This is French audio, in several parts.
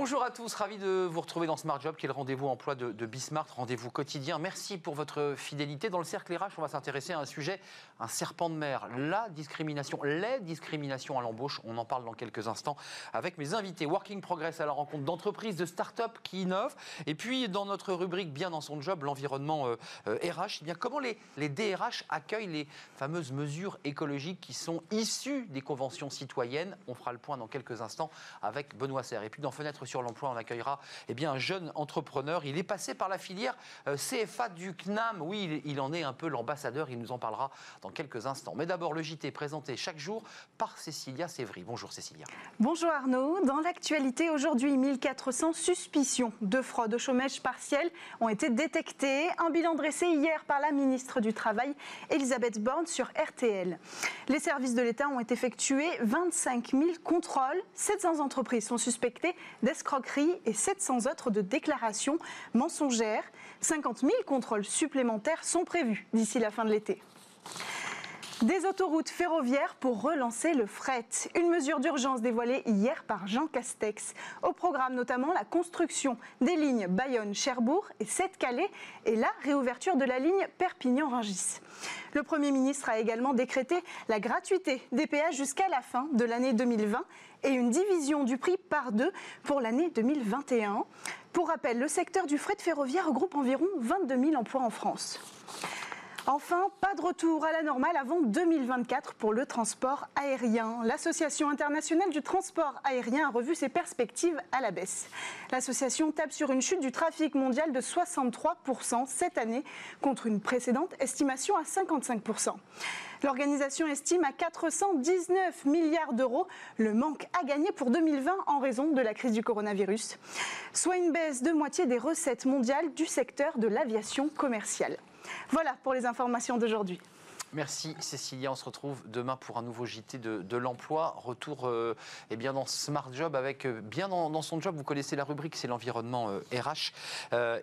Bonjour à tous, ravi de vous retrouver dans Smart Job, qui est le rendez-vous emploi de, de Bismart, rendez-vous quotidien. Merci pour votre fidélité. Dans le cercle RH, on va s'intéresser à un sujet, un serpent de mer, la discrimination, les discriminations à l'embauche. On en parle dans quelques instants avec mes invités. Working Progress à la rencontre d'entreprises, de start-up qui innovent. Et puis, dans notre rubrique Bien dans son job, l'environnement euh, euh, RH, eh bien, comment les, les DRH accueillent les fameuses mesures écologiques qui sont issues des conventions citoyennes? On fera le point dans quelques instants avec Benoît Serre. Et puis, dans Fenêtre sur l'emploi, on accueillera eh bien, un jeune entrepreneur. Il est passé par la filière euh, CFA du CNAM. Oui, il, en est un peu l'ambassadeur. Il nous en parlera dans quelques instants. Mais d'abord, le JT présenté chaque jour par Cécilia Sévry. Bonjour Cécilia. Bonjour Arnaud. Dans l'actualité aujourd'hui, 1400 suspicions de fraude au chômage partiel ont été détectées. Un bilan dressé hier par la ministre du Travail, Elisabeth Borne, sur RTL. Les services de l'État ont effectué 25 000 contrôles. 700 entreprises sont suspectées d'escroquerie et 700 autres de déclarations mensongères. 50 000 contrôles supplémentaires sont prévus d'ici la fin de l'été. Des autoroutes ferroviaires pour relancer le fret. Une mesure d'urgence dévoilée hier par Jean Castex. Au programme notamment la construction des lignes Bayonne-Cherbourg et Sète-Calais et la réouverture de la ligne Perpignan-Rungis. Le Premier ministre a également décrété la gratuité des péages jusqu'à la fin de l'année 2020 et une division du prix par deux pour l'année 2021. Pour rappel, le secteur du fret ferroviaire regroupe environ 22 000 emplois en France. Enfin, pas de retour à la normale avant 2024 pour le transport aérien. L'Association internationale du transport aérien a revu ses perspectives à la baisse. L'association tape sur une chute du trafic mondial de 63% cette année contre une précédente estimation à 55%. L'organisation estime à 419 milliards d'euros le manque à gagner pour 2020 en raison de la crise du coronavirus, soit une baisse de moitié des recettes mondiales du secteur de l'aviation commerciale. Voilà pour les informations d'aujourd'hui. Merci Cécilia, on se retrouve demain pour un nouveau JT de, de l'emploi. Retour euh, eh bien dans Smart Job avec euh, bien dans, dans, son job, vous connaissez la rubrique, c'est l'environnement euh, RH.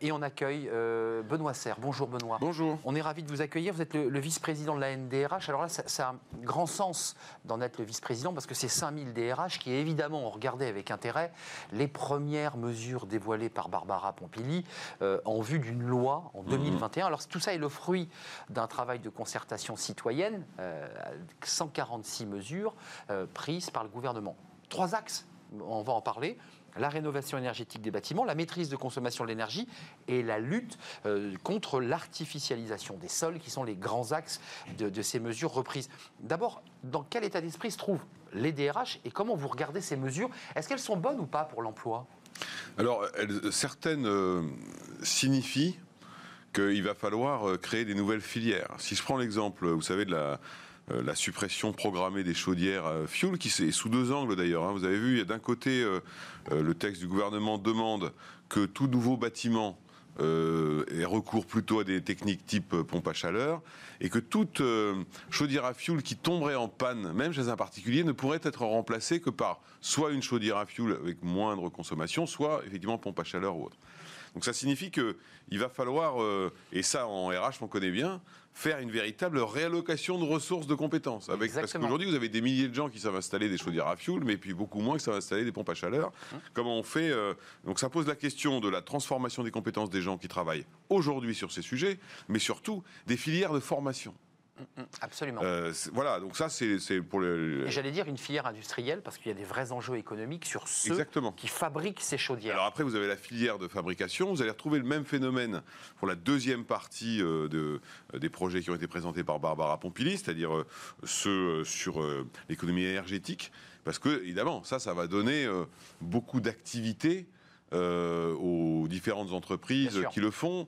et on accueille euh, Benoît Serre. Bonjour Benoît. Bonjour. On est ravi de vous accueillir. Vous êtes le, le vice-président de la NDRH. Alors là, ça, ça, a un grand sens d'en être le vice-président parce que c'est 5000 DRH qui évidemment ont regardé avec intérêt les premières mesures dévoilées par Barbara Pompili en vue d'une loi en 2021. Mmh. Alors tout ça est le fruit d'un travail de concertation citoyenne, euh, 146 mesures euh, prises par le gouvernement. Trois axes, on va en parler la rénovation énergétique des bâtiments, la maîtrise de consommation de l'énergie et la lutte euh, contre l'artificialisation des sols, qui sont les grands axes de, ces mesures reprises. D'abord, dans quel état d'esprit se trouvent les DRH et comment vous regardez ces mesures? Est-ce qu'elles sont bonnes ou pas pour l'emploi? Alors, certaines euh, signifient qu'il va falloir créer des nouvelles filières. Si je prends l'exemple, vous savez, de la, euh, suppression programmée des chaudières euh, fuel, qui est sous deux angles d'ailleurs. Hein. Vous avez vu, d'un côté, euh, le texte du gouvernement demande que tout nouveau bâtiment euh, et recourt plutôt à des techniques type pompe à chaleur, et que toute euh, chaudière à fioul qui tomberait en panne, même chez un particulier, ne pourrait être remplacée que par soit une chaudière à fioul avec moindre consommation, soit effectivement pompe à chaleur ou autre. Donc ça signifie que il va falloir, euh, et ça en RH on connaît bien, faire une véritable réallocation de ressources de compétences. Avec, parce qu'aujourd'hui vous avez des milliers de gens qui savent installer des chaudières à fioul, mais puis beaucoup moins qui savent installer des pompes à chaleur. Hum. Comment on fait euh, Donc ça pose la question de la transformation des compétences des gens qui travaillent aujourd'hui sur ces sujets, mais surtout des filières de formation. Absolument. Euh, voilà, donc ça, c'est pour le. J'allais dire une filière industrielle, parce qu'il y a des vrais enjeux économiques sur ceux Exactement. qui fabriquent ces chaudières. Alors après, vous avez la filière de fabrication. Vous allez retrouver le même phénomène pour la deuxième partie euh, de, euh, des projets qui ont été présentés par Barbara Pompili, c'est-à-dire euh, ceux sur l'économie énergétique. Parce que, évidemment, ça, ça va donner beaucoup d'activités aux différentes entreprises qui le font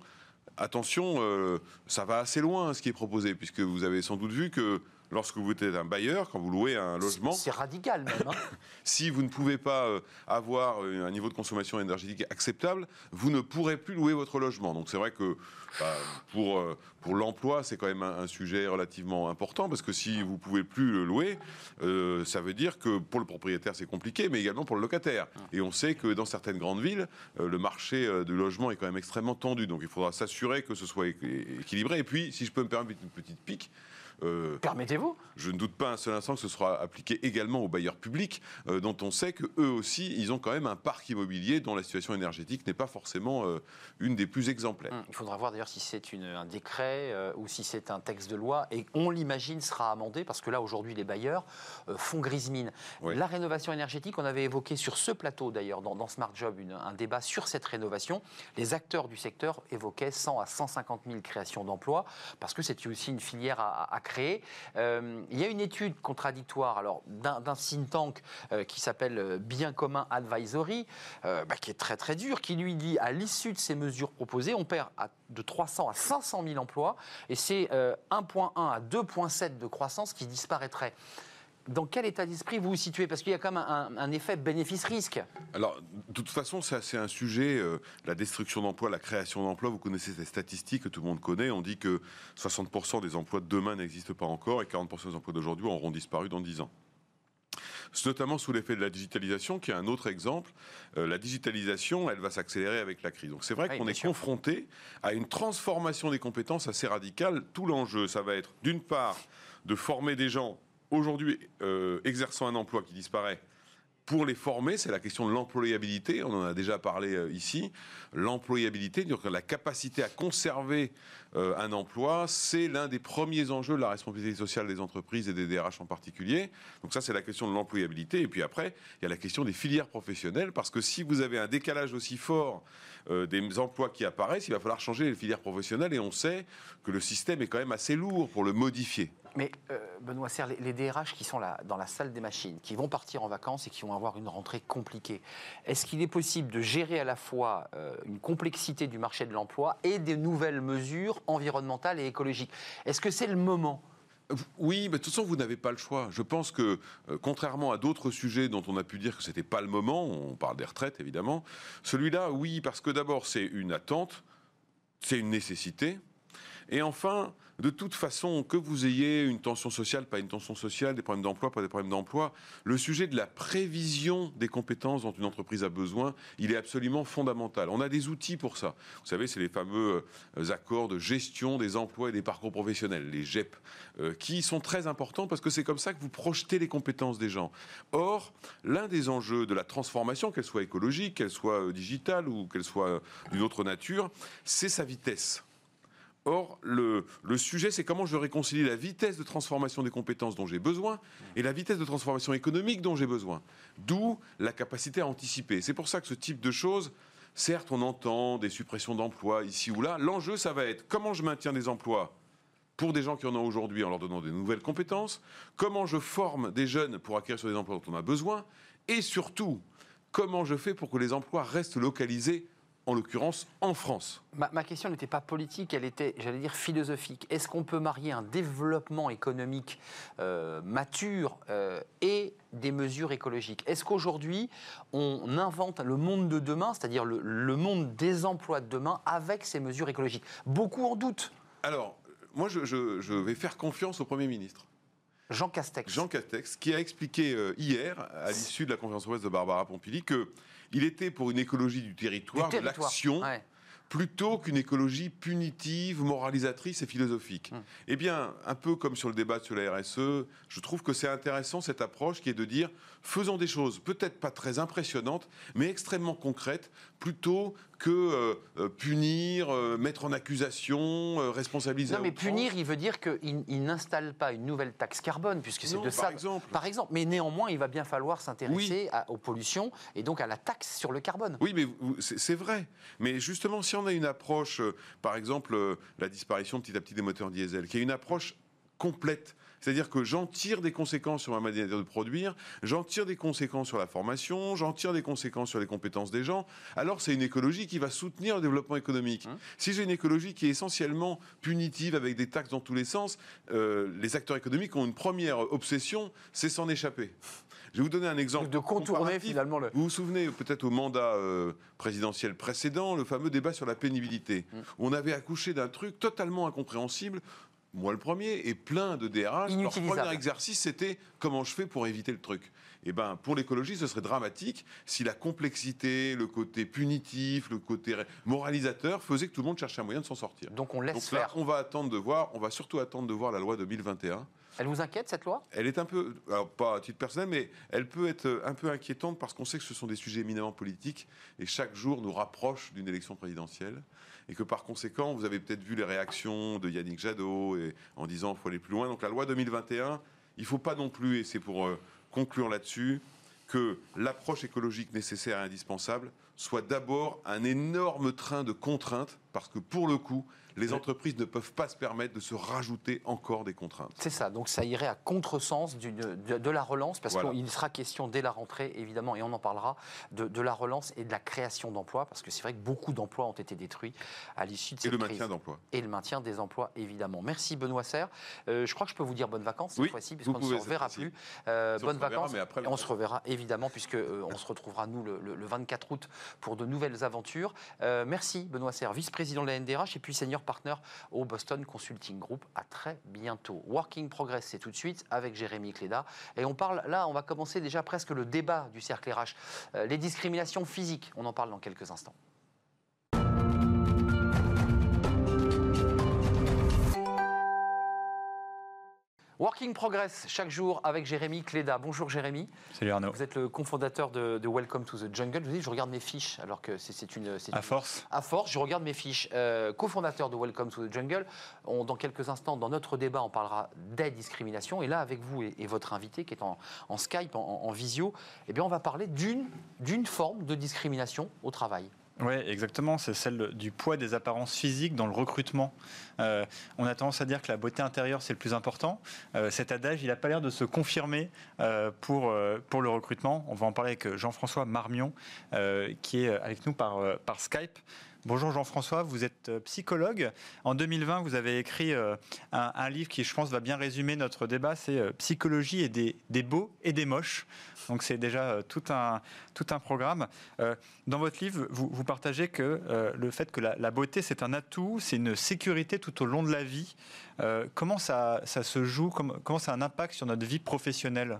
attention, euh, ça va assez loin ce qui est proposé, puisque vous avez sans doute vu que lorsque vous êtes un bailleur, quand vous louez un logement... C'est radical même. Hein si vous ne pouvez pas euh, avoir un niveau de consommation énergétique acceptable, vous ne pourrez plus louer votre logement. Donc c'est vrai que bah, pour, euh, pour l'emploi, c'est quand même un, un, sujet relativement important, parce que si vous pouvez plus le louer, euh, ça veut dire que pour le propriétaire c'est compliqué, mais également pour le locataire. Et on sait que dans certaines grandes villes, euh, le marché euh, du logement est quand même extrêmement tendu. Donc il faudra s'assurer que ce soit équilibré. Et puis, si je peux me permettre une petite pique, euh, vous Je ne doute pas un seul instant que ce sera appliqué également aux bailleurs publics, euh, dont on sait que eux aussi, ils ont quand même un parc immobilier dont la situation énergétique n'est pas forcément euh, une des plus exemplaires. Hum, Il faudra voir d'ailleurs si c'est un décret ou si c'est un texte de loi et on l'imagine sera amendé parce que là aujourd'hui les bailleurs font grise mine. La rénovation énergétique, on avait évoqué sur ce plateau d'ailleurs dans, dans Smart Job une- un débat sur cette rénovation. Les acteurs du secteur évoquaient 100 à 150 000 créations d'emplois parce que c'est aussi une filière à, à Euh, il y a une étude contradictoire alors d'un think tank euh, qui s'appelle euh, Bien commun Advisory, bah, qui est très très dur, qui lui dit à l'issue de ces mesures proposées, on perd de 300 à 500 000 emplois et c'est euh, 1,1 à 2,7 de croissance qui disparaîtrait. Dans quel état d'esprit vous vous situez? Parce qu'il y a quand même un, un effet bénéfice-risque. Alors, de toute façon, c'est un sujet, euh, la destruction d'emplois, la création d'emplois. Vous connaissez ces statistiques que tout le monde connaît. On dit que 60% des emplois de demain n'existent pas encore et 40% des emplois d'aujourd'hui auront disparu dans 10 ans. C'est notamment sous l'effet de la digitalisation, qui est un autre exemple. Euh, la digitalisation, elle va s'accélérer avec la crise. Donc c'est vrai Oui, qu'on est sûr. confronté à une transformation des compétences assez radicale. Tout l'enjeu, ça va être d'une part de former des gens aujourd'hui euh, exerçant un emploi qui disparaît pour les former, c'est la question de l'employabilité. On en a déjà parlé euh, ici. L'employabilité, la capacité à conserver euh, un emploi, c'est l'un des premiers enjeux de la responsabilité sociale des entreprises et des DRH en particulier. Donc ça, c'est la question de l'employabilité. Et puis après, il y a la question des filières professionnelles, parce que si vous avez un décalage aussi fort des emplois qui apparaissent, il va falloir changer les filières professionnelles. Et on sait que le système est quand même assez lourd pour le modifier. Mais euh, Benoît Serre, les, les DRH qui sont là, dans la salle des machines, qui vont partir en vacances et qui vont avoir une rentrée compliquée, est-ce qu'il est possible de gérer à la fois euh, une complexité du marché de l'emploi et des nouvelles mesures environnementales et écologiques? Est-ce que c'est le moment? Oui, mais de toute façon, vous n'avez pas le choix. Je pense que, euh, contrairement à d'autres sujets dont on a pu dire que c'était pas le moment, on parle des retraites évidemment, celui-là, oui, parce que d'abord, c'est une attente, c'est une nécessité. Et enfin, de toute façon, que vous ayez une tension sociale, pas une tension sociale, des problèmes d'emploi, pas des problèmes d'emploi, le sujet de la prévision des compétences dont une entreprise a besoin, il est absolument fondamental. On a des outils pour ça. Vous savez, c'est les fameux euh, accords de gestion des emplois et des parcours professionnels, les GEP, euh, qui sont très importants parce que c'est comme ça que vous projetez les compétences des gens. Or, l'un des enjeux de la transformation, qu'elle soit écologique, qu'elle soit euh, digitale ou qu'elle soit d'une autre nature, c'est sa vitesse. Or, le, sujet, c'est comment je réconcilie la vitesse de transformation des compétences dont j'ai besoin et la vitesse de transformation économique dont j'ai besoin. D'où la capacité à anticiper. C'est pour ça que ce type de choses, certes, on entend des suppressions d'emplois ici ou là. L'enjeu, ça va être comment je maintiens des emplois pour des gens qui en ont aujourd'hui en leur donnant des nouvelles compétences, comment je forme des jeunes pour acquérir sur des emplois dont on a besoin, et surtout, comment je fais pour que les emplois restent localisés, en l'occurrence en France. Ma, ma question n'était pas politique, elle était, j'allais dire, philosophique. Est-ce qu'on peut marier un développement économique euh, mature euh, et des mesures écologiques? Est-ce qu'aujourd'hui, on invente le monde de demain, c'est-à-dire le, le monde des emplois de demain, avec ces mesures écologiques? Beaucoup en doutent. Alors, moi, je, je- je vais faire confiance au Premier ministre, Jean Castex. Jean Castex, qui a expliqué euh, hier, à l'issue de la conférence de presse de Barbara Pompili, qu'il était pour une écologie du territoire, de l'action, Ouais. plutôt qu'une écologie punitive, moralisatrice et philosophique. Hum. Eh bien, un peu comme sur le débat sur la RSE, je trouve que c'est intéressant cette approche qui est de dire faisons des choses peut-être pas très impressionnantes, mais extrêmement concrètes, plutôt que euh, euh, punir, euh, mettre en accusation, euh, responsabiliser. Non, mais punir, il veut dire qu'il il n'installe pas une nouvelle taxe carbone, puisque c'est de par ça. exemple. Par exemple. Mais néanmoins, il va bien falloir s'intéresser aux pollutions et donc à la taxe sur le carbone. Oui, mais c'est vrai. Mais justement, si on a une approche, par exemple, la disparition petit à petit des moteurs diesel, qui est une approche complète, c'est-à-dire que j'en tire des conséquences sur ma manière de produire, j'en tire des conséquences sur la formation, j'en tire des conséquences sur les compétences des gens, alors c'est une écologie qui va soutenir le développement économique. Hein Si j'ai une écologie qui est essentiellement punitive, avec des taxes dans tous les sens, euh, les acteurs économiques ont une première obsession, c'est s'en échapper. Je vais vous donner un exemple. de contourner finalement le. Vous vous souvenez peut-être au mandat euh, présidentiel précédent, le fameux débat sur la pénibilité, Mm. où on avait accouché d'un truc totalement incompréhensible. Moi le premier, et plein de DRH, leur premier exercice c'était comment je fais pour éviter le truc. Et ben, pour l'écologie, ce serait dramatique si la complexité, le côté punitif, le côté moralisateur faisait que tout le monde cherchait un moyen de s'en sortir. Donc on laisse Donc faire. là, on va attendre de voir, on va surtout attendre de voir la loi 2021. Elle vous inquiète cette loi? Elle est un peu, alors pas à titre personnel, mais elle peut être un peu inquiétante parce qu'on sait que ce sont des sujets éminemment politiques et chaque jour nous rapproche d'une élection présidentielle et que par conséquent, vous avez peut-être vu les réactions de Yannick Jadot en disant qu'il faut aller plus loin. Donc la loi 2021, il ne faut pas non plus, et c'est pour euh, conclure là-dessus, que l'approche écologique nécessaire et indispensable soit d'abord un énorme train de contraintes, parce que pour le coup, les entreprises ne peuvent pas se permettre de se rajouter encore des contraintes. C'est ça, donc ça irait à contresens de, de la relance, parce Voilà. qu'il sera question dès la rentrée, évidemment, et on en parlera, de, de la relance et de la création d'emplois, parce que c'est vrai que beaucoup d'emplois ont été détruits à l'issue de Et cette le crise. maintien d'emploi. Et le maintien des emplois, évidemment. Merci Benoît Serre. Euh, je crois que je peux vous dire bonnes vacances cette Oui, fois-ci, puisqu'on ne se reverra plus. Euh, Si bonnes reverra, vacances. mais après le Et on se reverra, évidemment, puisque euh, on se retrouvera, nous, le, le- le 24 août pour de nouvelles aventures. Euh, merci Benoît Serre, vice-président de la NDRH et puis senior partner au Boston Consulting Group. À très bientôt. Working Progress, c'est tout de suite avec Jérémy Cléda. Et on parle, là, on va commencer déjà presque le débat du cercle RH. Euh, les discriminations physiques, on en parle dans quelques instants. Working Progress, chaque jour avec Jérémy Cléda. Bonjour Jérémy. Salut Arnaud. Vous êtes le cofondateur de, de Welcome to the Jungle. Je vous dis, je regarde mes fiches, alors que c'est une. À force, À force, je regarde mes fiches. Euh, cofondateur de Welcome to the Jungle. On- dans quelques instants, dans notre débat, on parlera des discriminations. Et là, avec vous et, et votre invité qui est en, en Skype, en, en visio, eh bien, on va parler d'une d'une forme de discrimination au travail. Oui, exactement. C'est celle du poids des apparences physiques dans le recrutement. Euh, on a tendance à dire que la beauté intérieure, c'est le plus important. Euh, cet adage, il n'a pas l'air de se confirmer euh, pour, le recrutement. On va en parler avec Jean-François Marmion, qui est avec nous par Skype. Bonjour Jean-François, vous êtes euh, psychologue. En 2020, vous avez écrit euh, un, livre qui, je pense, va bien résumer notre débat. C'est euh, Psychologie et des, beaux et des moches. Donc c'est déjà tout un, tout un programme. Dans votre livre, vous, partagez que le fait que la, beauté, c'est un atout, c'est une sécurité tout au long de la vie. Comment ça, ça se joue? Comment ça a un impact sur notre vie professionnelle?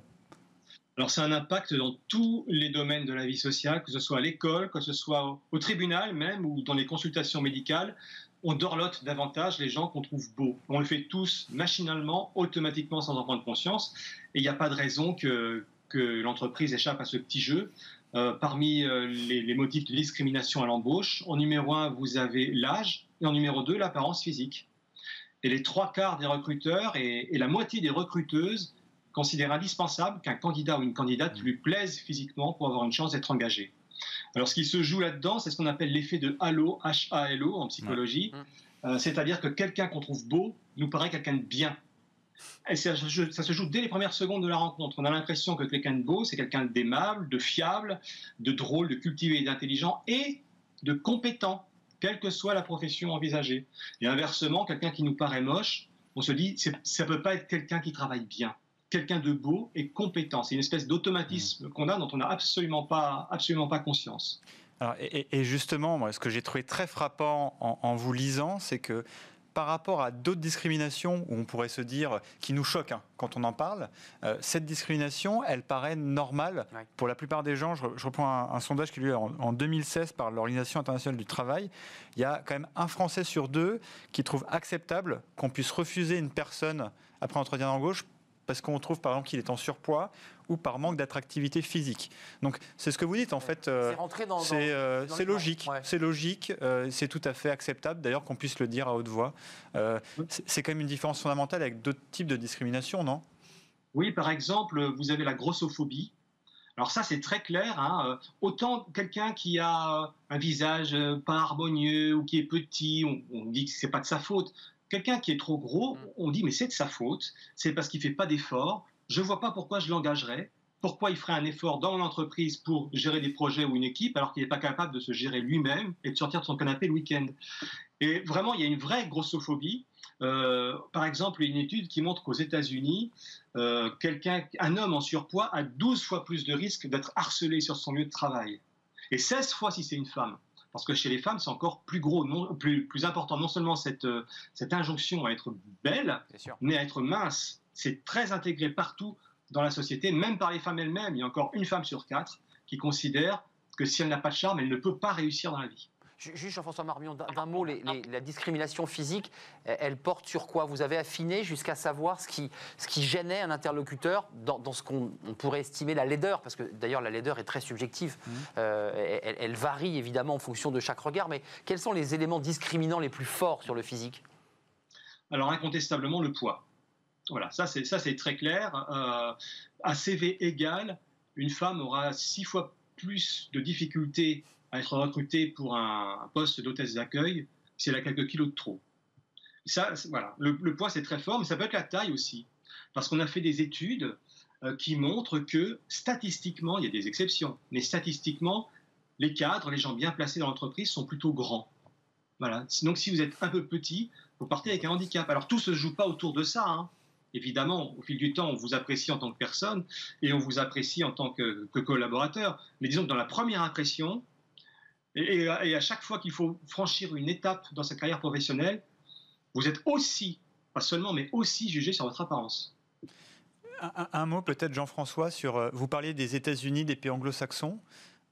Alors, c'est un impact dans tous les domaines de la vie sociale, que ce soit à l'école, que ce soit au, tribunal même, ou dans les consultations médicales. On dorlote davantage les gens qu'on trouve beaux. On le fait tous machinalement, automatiquement, sans en prendre conscience. Et il n'y a pas de raison que, l'entreprise échappe à ce petit jeu. Euh, parmi euh, les, motifs de discrimination à l'embauche, en numéro un, vous avez l'âge, et en numéro deux, l'apparence physique. Et les trois quarts des recruteurs et la moitié des recruteuses considère indispensable qu'un candidat ou une candidate lui plaise physiquement pour avoir une chance d'être engagé. Alors, ce qui se joue là-dedans, c'est ce qu'on appelle l'effet de halo, H-A-L-O en psychologie. Ouais. Euh, C'est-à-dire que quelqu'un qu'on trouve beau nous paraît quelqu'un de bien. Et ça, se- ça se joue dès les premières secondes de la rencontre. On a l'impression que quelqu'un de beau, c'est quelqu'un d'aimable, de fiable, de drôle, de cultivé d'intelligent et de compétent, quelle que soit la profession envisagée. Et inversement, quelqu'un qui nous paraît moche, on se dit, ça ne peut pas être quelqu'un qui travaille bien. Quelqu'un de beau et compétent. C'est une espèce d'automatisme qu'on a dont on n'a absolument pas, absolument pas conscience. Alors, et, justement, moi, ce que j'ai trouvé très frappant en, en vous lisant, c'est que par rapport à d'autres discriminations où on pourrait se dire qui nous choquent hein, quand on en parle, euh, cette discrimination, elle paraît normale Ouais. pour la plupart des gens. Je, re- je reprends un, un sondage qui est eu en, en 2016 par l'Organisation internationale du travail. Il y a quand même un Français sur deux qui trouve acceptable qu'on puisse refuser une personne après un entretien d'embauche parce qu'on trouve par exemple qu'il est en surpoids ou par manque d'attractivité physique. Donc c'est ce que vous dites en fait. euh, c'est rentré dans. dans- c'est euh, les logique, ouais. c'est logique, euh, c'est tout à fait acceptable d'ailleurs qu'on puisse le dire à haute voix. Euh, c'est quand même une différence fondamentale avec d'autres types de discrimination, non? Oui, par exemple, vous avez la grossophobie. Alors ça, c'est très clair. hein, euh, Autant quelqu'un qui a un visage euh, pas harmonieux ou qui est petit, on, on dit que c'est pas de sa faute. Quelqu'un qui est trop gros, Mm. on dit mais c'est de sa faute. C'est parce qu'il fait pas d'efforts. Je vois pas pourquoi je l'engagerais. Pourquoi il ferait un effort dans mon entreprise pour gérer des projets ou une équipe alors qu'il n'est pas capable de se gérer lui-même et de sortir de son canapé le week-end Et vraiment, il y a une vraie grossophobie. Euh, par exemple, une étude qui montre qu'aux États-Unis, euh, quelqu'un, un homme en surpoids a 12 fois plus de risque d'être harcelé sur son lieu de travail. Et 16 fois si c'est une femme. Parce que chez les femmes, c'est encore plus gros, non, plus, plus important. Non seulement cette, euh, cette injonction à être belle, mais à être mince. C'est très intégré partout dans la société, même par les femmes elles-mêmes. Il y a encore une femme sur quatre qui considère que si elle n'a pas de charme, elle ne peut pas réussir dans la vie. Juste Jean-François Marmion, d'un mot, la discrimination physique, elle porte sur quoi? Vous avez affiné jusqu'à savoir ce qui, ce qui gênait un interlocuteur dans, ce qu'on pourrait estimer la laideur, parce que d'ailleurs la laideur est très subjective. Mmh. Euh, elle, elle, varie évidemment en fonction de chaque regard, mais quels sont les éléments discriminants les plus forts sur le physique? Alors incontestablement le poids. Voilà, ça c'est très clair. Euh, à CV égal, une femme aura six fois plus de difficultés à être recrutée pour un, poste d'hôtesse d'accueil si elle a quelques kilos de trop. Ça, voilà. Le, poids, c'est très fort, mais ça peut être la taille aussi. Parce qu'on a fait des études euh, qui montrent que statistiquement, il y a des exceptions, mais statistiquement, les cadres, les gens bien placés dans l'entreprise sont plutôt grands. Voilà. Donc si vous êtes un peu petit, vous partez avec un handicap. Alors tout ne se joue pas autour de ça. Hein. Évidemment, au fil du temps, on vous apprécie en tant que personne et on vous apprécie en tant que, collaborateur. Mais disons que dans la première impression, et, à chaque fois qu'il faut franchir une étape dans sa carrière professionnelle, vous êtes aussi, pas seulement, mais aussi jugé sur votre apparence. Un, mot peut-être, Jean-François, sur. Euh, vous parliez des États-Unis, des pays anglo-saxons.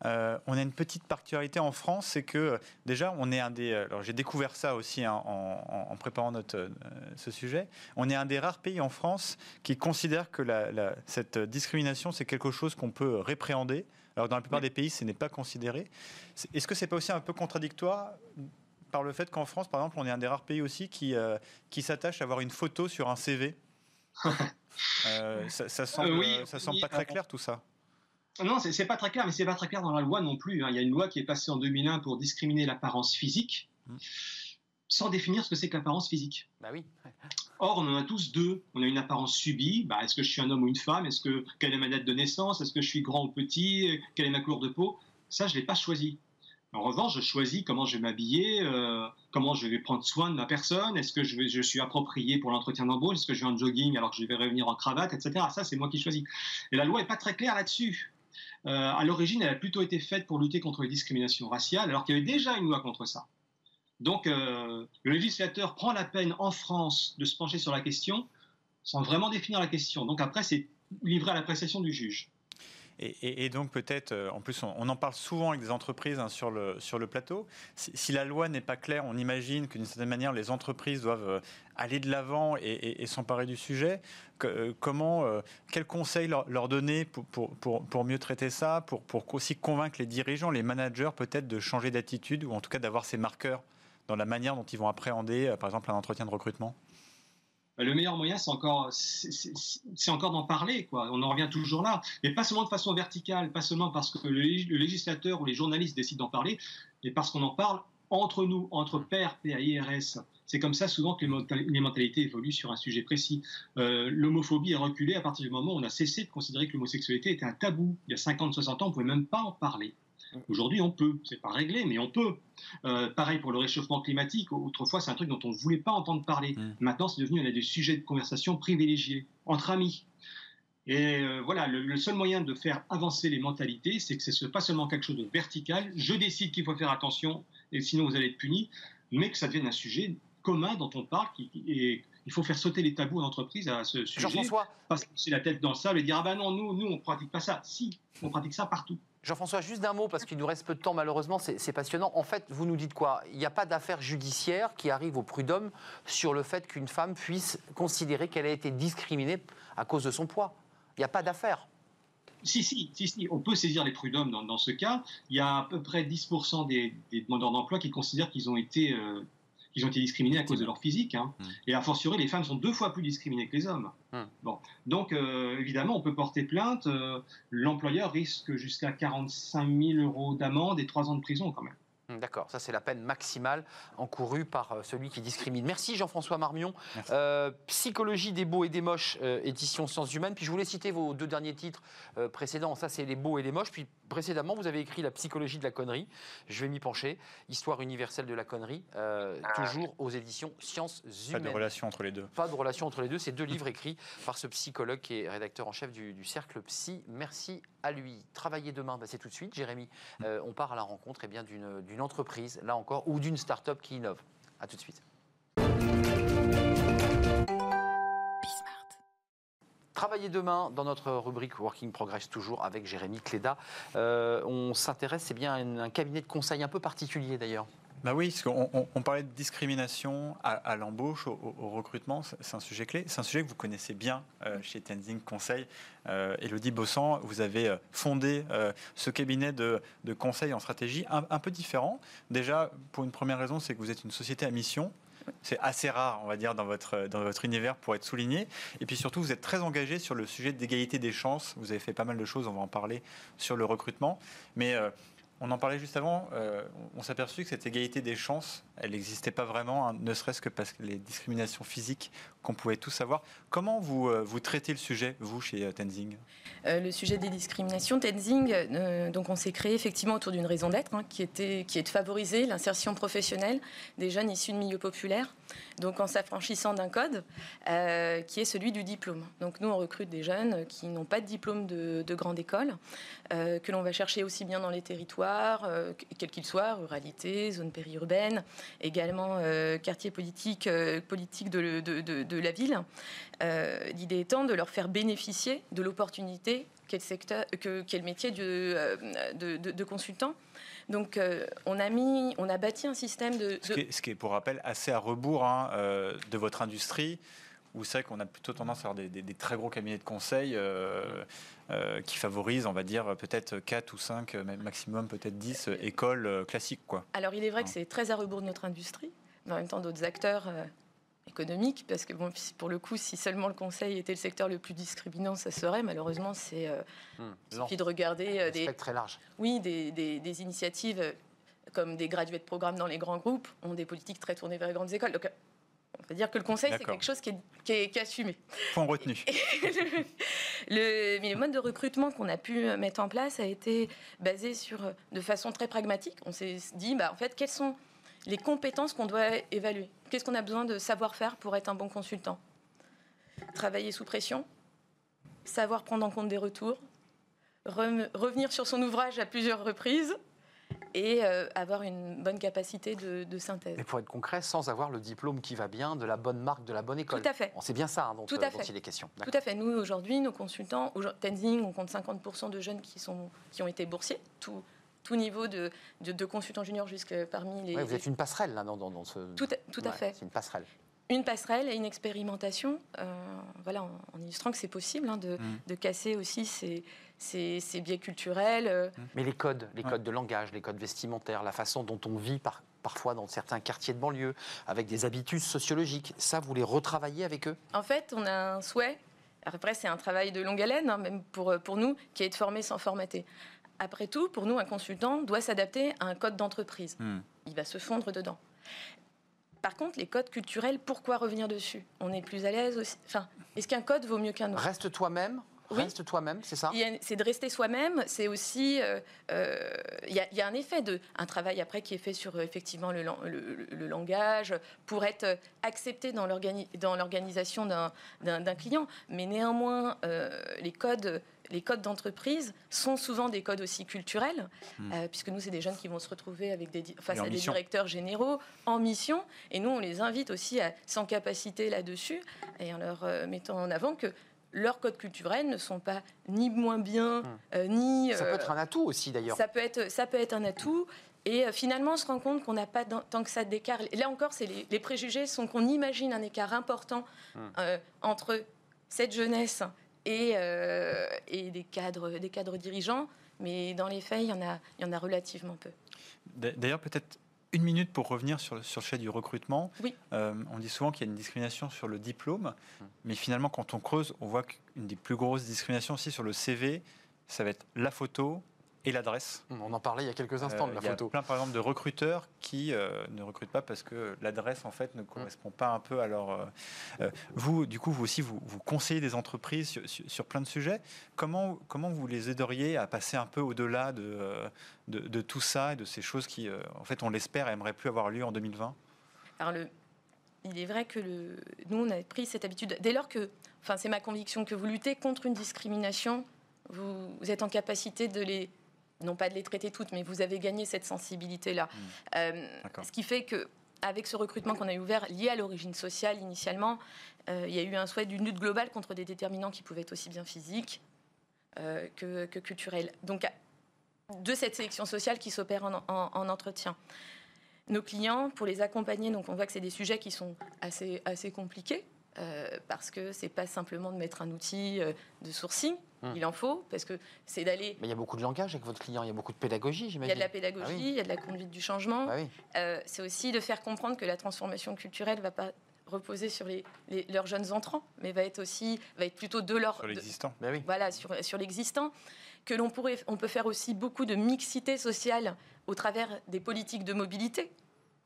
Euh, on a une petite particularité en France, c'est que déjà, on est un des. Alors, j'ai découvert ça aussi hein, en, préparant euh, ce sujet. On est un des rares pays en France qui considère que cette discrimination, c'est quelque chose qu'on peut répréhender. Alors, dans la plupart des pays, ce n'est pas considéré. Est-ce que c'est pas aussi un peu contradictoire par le fait qu'en France, par exemple, on est un des rares pays aussi qui, euh, qui s'attache à avoir une photo sur un CV ça, ça, semble, ça semble pas très clair tout ça. Non, c'est pas très clair, mais c'est pas très clair dans la loi non plus. Hein. Il y a une loi qui est passée en 2001 pour discriminer l'apparence physique, mmh. sans définir ce que c'est que l'apparence physique. Bah oui. Or, on en a tous deux. On a une apparence subie. Bah, est-ce que je suis un homme ou une femme? Est-ce que quelle est ma date de naissance? Est-ce que je suis grand ou petit? Quelle est ma couleur de peau? Ça, je l'ai pas choisi. En revanche, je choisis comment je vais m'habiller, euh, comment je vais prendre soin de ma personne, est-ce que je, suis approprié pour l'entretien d'embauche, est-ce que je vais en jogging alors que je vais revenir en cravate, etc. Ça, c'est moi qui choisis. Et la loi n'est pas très claire là-dessus. Euh, à l'origine, elle a plutôt été faite pour lutter contre les discriminations raciales, alors qu'il y avait déjà une loi contre ça. Donc, euh, le législateur prend la peine en France de se pencher sur la question sans vraiment définir la question. Donc après, c'est livré à l'appréciation du juge. Et, donc peut-être, euh, en plus, on, en parle souvent avec des entreprises hein, sur, le, sur le plateau. Si, la loi n'est pas claire, on imagine que d'une certaine manière, les entreprises doivent euh, aller de l'avant et, s'emparer du sujet. Euh, comment, quels conseils leur, donner pour, pour, pour, mieux traiter ça, pour, pour aussi convaincre les dirigeants, les managers peut-être de changer d'attitude ou en tout cas d'avoir ces marqueurs? Dans la manière dont ils vont appréhender, par exemple, un entretien de recrutement bah, le meilleur moyen, c'est encore, c'est encore d'en parler. Quoi. On en revient toujours là. Mais pas seulement de façon verticale, pas seulement parce que le, législateur ou les journalistes décident d'en parler, mais parce qu'on en parle entre nous, entre pairs, PAIRS. C'est comme ça souvent que les, mentalités évoluent sur un sujet précis. Euh, l'homophobie a reculé à partir du moment où on a cessé de considérer que l'homosexualité était un tabou. Il y a 50-60 ans, on ne pouvait même pas en parler. Aujourd'hui, on peut. C'est pas réglé, mais on peut. Euh, pareil pour le réchauffement climatique. Autrefois, c'est un truc dont on ne voulait pas entendre parler. Mm. Maintenant, c'est devenu un des sujets de conversation privilégiés entre amis. Et euh, voilà, le, seul moyen de faire avancer les mentalités, c'est que ce n'est pas seulement quelque chose de vertical. Je décide qu'il faut faire attention, et sinon vous allez être puni, mais que ça devienne un sujet commun dont on parle. et il faut faire sauter les tabous en entreprise à ce sujet. Jean-François. Parce que c'est la tête dans le sable et dire ah ben non, nous, nous, on pratique pas ça. Si, on pratique ça partout. Jean-François, juste d'un mot, parce qu'il nous reste peu de temps, malheureusement, c'est passionnant. En fait, vous nous dites quoi? Il n'y a pas d'affaire judiciaire qui arrive au prud'homme sur le fait qu'une femme puisse considérer qu'elle a été discriminée à cause de son poids. Il n'y a pas d'affaire. Si, si, si, si, on peut saisir les prud'hommes dans, ce cas. Il y a à peu près 10% des, demandeurs d'emploi qui considèrent qu'ils ont été euh, ils ont été discriminés à cause de leur physique. Hein. Hmm. Et a fortiori, les femmes sont deux fois plus discriminées que les hommes. Hmm. Bon. Donc, euh, évidemment, on peut porter plainte. Euh, l'employeur risque jusqu'à 45 000 euros d'amende et trois ans de prison quand même. Hmm, d'accord, ça c'est la peine maximale encourue par euh, celui qui discrimine. Merci Jean-François Marmion. Euh, Psychologie des beaux et des moches, euh, édition Sciences Humaines. Puis je voulais citer vos deux derniers titres précédents. Ça c'est les beaux et les moches. Puis précédemment, vous avez écrit La psychologie de la connerie. Je vais m'y pencher. Histoire universelle de la connerie, ah. toujours aux éditions Sciences Humaines. Pas de relation entre les deux. Pas de relation entre les deux. C'est deux livres écrits par ce psychologue qui est rédacteur en chef du, Cercle Psy. Merci à lui. Travailler demain, bah, c'est tout de suite, Jérémy. on part à la rencontre et eh bien d'une entreprise, là encore, ou d'une start-up qui innove. A tout de suite. Travailler demain dans notre rubrique Working Progress, toujours avec Jérémy Cléda. Euh, on s'intéresse, c'est bien un, un cabinet de conseil un peu particulier d'ailleurs. Bah oui, parce qu'on on, on parlait de discrimination à, à l'embauche, au, recrutement, c'est un sujet clé. C'est un sujet que vous connaissez bien euh, chez Tenzing Conseil. Euh, Elodie Bossan, vous avez euh, fondé euh, ce cabinet de, de conseil en stratégie un, un peu différent. Déjà, pour une première raison, c'est que vous êtes une société à mission. C'est assez rare, on va dire, dans votre, dans votre univers pour être souligné. Et puis surtout, vous êtes très engagé sur le sujet d'égalité des chances. Vous avez fait pas mal de choses, on va en parler sur le recrutement. Mais on en parlait juste avant, euh, on s'est aperçu que cette égalité des chances, elle n'existait pas vraiment, hein, ne serait-ce que parce que les discriminations physiques qu'on pouvait tous avoir. Comment vous, euh, vous traitez le sujet, vous, chez euh, Tenzing? Euh, le sujet des discriminations, Tenzing, donc on s'est créé effectivement autour d'une raison d'être, hein, qui, était, qui est de favoriser l'insertion professionnelle des jeunes issus de milieux populaires, donc en s'affranchissant d'un code qui est celui du diplôme. Donc nous, on recrute des jeunes qui n'ont pas de diplôme de, de grande école, que l'on va chercher aussi bien dans les territoires, quels qu'ils soient, ruralité, zone périurbaine, également euh, quartier politique, euh, politique de, de- de- de la ville. Euh, L'idée étant de leur faire bénéficier de l'opportunité qu'est le, secteur, que, qu'est le métier de, consultant. Donc, euh, on, a mis, on a bâti un système de. ce qui, est, ce qui est, pour rappel, assez à rebours hein, euh, de votre industrie, où c'est qu'on a plutôt tendance à avoir des, des- des très gros cabinets de conseil euh, euh, qui favorisent, on va dire, peut-être 4 ou 5, euh, même maximum peut-être 10 euh, écoles euh, classiques. Quoi. Alors, il est vrai que Ah. c'est très à rebours de notre industrie, mais en même temps d'autres acteurs euh, économiques, parce que, bon, pour le coup, si seulement le conseil était le secteur le plus discriminant, ça serait. Malheureusement, c'est. euh, suffit de regarder euh, des, très large. Oui, des, des- des initiatives comme des gradués de programme dans les grands groupes ont des politiques très tournées vers les grandes écoles. Donc, euh, on peut dire que le conseil, c'est quelque chose qui est, qui est- qui est assumé. Point retenu. le, mais le mode de recrutement qu'on a pu mettre en place a été basé sur, de façon très pragmatique. On s'est dit, bah, en fait, quelles sont les compétences qu'on doit évaluer? Qu'est-ce qu'on a besoin de savoir faire pour être un bon consultant? Travailler sous pression, savoir prendre en compte des retours, re- revenir sur son ouvrage à plusieurs reprises et euh, avoir une bonne capacité de, de synthèse. Mais pour être concret, sans avoir le diplôme qui va bien, de la bonne marque, de la bonne école. Tout à fait. C'est bien ça hein, dont, Tout euh, à dont fait. il est question. Tout à fait. Nous, aujourd'hui, nos consultants, au Tenzing, on compte 50% de jeunes qui, sont, qui ont été boursiers, tout, tout niveau de, de, de consultants juniors jusqu'à parmi les... Ouais, vous êtes une passerelle là, dans, dans- dans ce. Tout à- tout à fait. C'est une passerelle. Une passerelle et une expérimentation, euh, voilà, en, en illustrant que c'est possible hein, de, Mm. de casser aussi ces, ces, ces biais culturels. euh, Mais les codes, les Ouais. codes de langage, les codes vestimentaires, la façon dont on vit par- parfois dans certains quartiers de banlieue, avec des habitudes sociologiques, ça, vous les retravaillez avec eux? En fait, on a un souhait. Après, c'est un travail de longue haleine, hein, même pour, pour nous, qui est de former sans formater. Après tout, pour nous, un consultant doit s'adapter à un code d'entreprise. Hmm. Il va se fondre dedans. Par contre, les codes culturels, pourquoi revenir dessus? On est plus à l'aise aussi? Enfin, est-ce qu'un code vaut mieux qu'un autre? Reste toi-même, Oui. reste toi-même, c'est ça? C'est de rester soi-même. C'est aussi, euh, euh, il y, a- il y a un effet de un travail après qui est fait sur euh, effectivement le, lan- le- le- le langage pour être accepté dans l'organi- dans l'organisation d'un- client. Mais néanmoins, euh, les codes les codes d'entreprise sont souvent des codes aussi culturels, Hmm. euh, puisque nous, c'est des jeunes qui vont se retrouver avec des, di- face à des mission. directeurs généraux en mission. Et nous, on les invite aussi à s'en capaciter là-dessus et en leur euh, mettant en avant que leurs codes culturels ne sont pas ni moins bien, euh, ni... Hmm. Ça peut euh, être un atout aussi d'ailleurs. ça peut être, ça peut être un atout. Et euh, finalement, on se rend compte qu'on n'a pas tant que ça d'écart. Là encore, c'est les, les préjugés sont qu'on imagine un écart important Hmm. euh, entre cette jeunesse et, euh, et des, cadres, des cadres dirigeants. Mais dans les faits, il y en a, il y en a relativement peu. D'a- D'ailleurs, peut-être une minute pour revenir sur, le- sur le sujet du recrutement. Oui. Euh, on dit souvent qu'il y a une discrimination sur le diplôme, mais finalement, quand on creuse, on voit qu'une des plus grosses discriminations aussi sur le CV, ça va être la photo et l'adresse. On en parlait il y a quelques instants Euh, de la il y a photo. plein, par exemple, de recruteurs qui euh, ne recrutent pas parce que l'adresse, en fait, ne correspond pas un peu à leur... euh, euh, vous, du coup, vous aussi, vous, vous conseillez des entreprises sur, sur- sur plein de sujets. Comment, comment vous les aideriez à passer un peu au-delà de, euh, de, de tout ça et de ces choses qui, euh, en fait, on l'espère, aimeraient plus avoir lieu en 2020 Alors le, il est vrai que le, nous, on a pris cette habitude. Dès lors que, enfin, c'est ma conviction que vous luttez contre une discrimination, vous, vous êtes en capacité de les, non pas de les traiter toutes, mais vous avez gagné cette sensibilité-là. Euh, D'accord. ce qui fait que avec ce recrutement qu'on a eu ouvert lié à l'origine sociale initialement, euh, il y a eu un souhait d'une lutte globale contre des déterminants qui pouvaient être aussi bien physiques euh, que, que, culturels. Donc, de cette sélection sociale qui s'opère en, en, entretien. Nos clients, pour les accompagner, donc on voit que c'est des sujets qui sont assez, assez compliqués. Euh, parce que c'est pas simplement de mettre un outil de sourcing, hum. il en faut, parce que c'est d'aller. Mais il y a beaucoup de langage avec votre client, il y a beaucoup de pédagogie, j'imagine. Il y a de la pédagogie, ah il y a de la conduite du changement. Ah c'est aussi de faire comprendre que la transformation culturelle ne va pas reposer sur les, leurs jeunes entrants, mais va être aussi va être plutôt de leur sur l'existant. Ben oui. Voilà, sur, sur l'existant. Que l'on pourrait, on peut faire aussi beaucoup de mixité sociale au travers des politiques de mobilité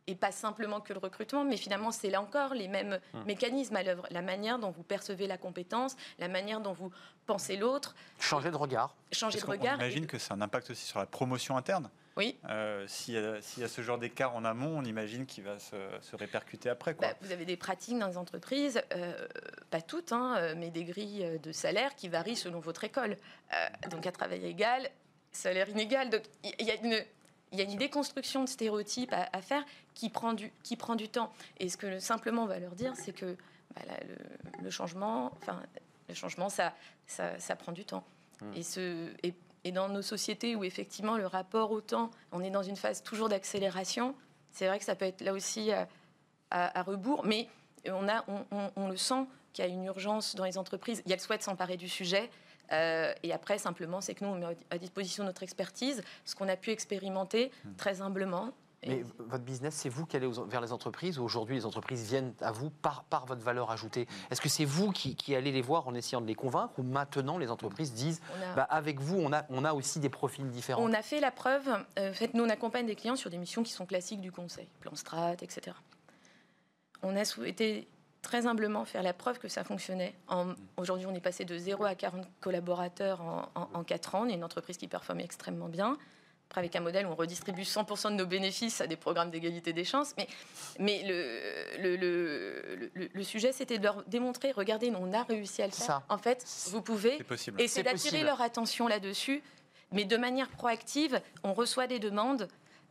et pas simplement que le recrutement, mais finalement, c'est là encore les mêmes hum. mécanismes à l'œuvre. La manière dont vous percevez la compétence, la manière dont vous pensez l'autre. Changer de regard. Changer de regard. On imagine que c'est un impact aussi sur la promotion interne. Oui. Euh, S'il y, a ce genre d'écart en amont, on imagine qu'il va se, répercuter après. Quoi. Bah, vous avez des pratiques dans les entreprises, euh, pas toutes, hein, euh, mais des grilles de salaire qui varient selon votre école. Euh, donc à travail égal, salaire inégal. Donc il y a une il y a une déconstruction de stéréotypes à, faire qui prend, du, qui prend du temps. Et ce que simplement on va leur dire, c'est que bah, le, changement, enfin, le changement, ça, ça, ça prend du temps. Mmh. Et, ce, et, et, dans nos sociétés où effectivement le rapport au temps, on est dans une phase toujours d'accélération, c'est vrai que ça peut être là aussi à, à, rebours, mais on, a, on, on, on le sent qu'il y a une urgence dans les entreprises. Il y a le souhait de s'emparer du sujet. Euh, et après, simplement, c'est que nous, on met à disposition notre expertise, ce qu'on a pu expérimenter hmm. très humblement. Mais votre business, c'est vous qui allez vers les entreprises ou aujourd'hui les entreprises viennent à vous par, par votre valeur ajoutée? Hmm. Est-ce que c'est vous qui, qui, allez les voir en essayant de les convaincre ou maintenant les entreprises disent bah, avec vous, on a, on a aussi des profils différents On a fait la preuve. Euh, en fait, nous, on accompagne des clients sur des missions qui sont classiques du conseil, plan strat, etc. On a souhaité très humblement faire la preuve que ça fonctionnait. Aujourd'hui, on est passé de 0 à 40 collaborateurs en, en, 4 ans. On est une entreprise qui performe extrêmement bien. Après, avec un modèle où on redistribue 100% de nos bénéfices à des programmes d'égalité des chances. Mais, mais le, le, le, sujet, c'était de leur démontrer, regardez, on a réussi à le faire. En fait, vous pouvez. Possible. Et c'est d'attirer leur attention là-dessus. Mais de manière proactive, on reçoit des demandes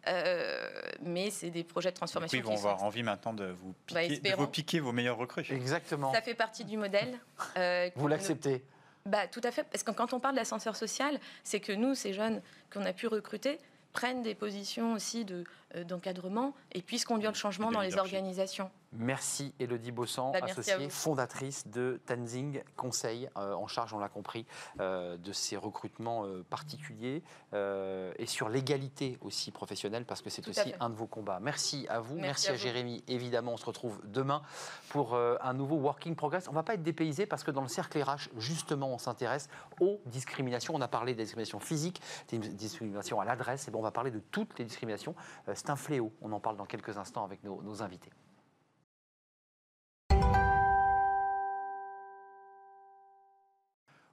euh, mais c'est des projets de transformation. ils vont avoir envie maintenant de vous bah, piquer, vous piquer vos meilleurs recrues. Exactement. Ça fait partie du modèle. Euh, vous l'acceptez bah, Tout à fait. Parce que quand on parle d'ascenseur social, c'est que nous, ces jeunes qu'on a pu recruter, prennent des positions aussi euh, d'encadrement et puissent conduire le changement dans les organisations. Merci Elodie Bossan, bah, associée, fondatrice de Tenzing Conseil, euh, en charge, on l'a compris, euh, de ces recrutements euh, particuliers et sur l'égalité aussi professionnelle, parce que c'est aussi un de vos combats. Merci à vous, merci, à, Jérémy. Évidemment, on se retrouve demain pour un nouveau Working Progress. On ne va pas être dépaysé parce que dans le cercle RH, justement, on s'intéresse aux discriminations. On a parlé des discriminations physiques, des discriminations à l'adresse, et bon, on va parler de toutes les discriminations. C'est un fléau. On en parle dans quelques instants avec nos invités.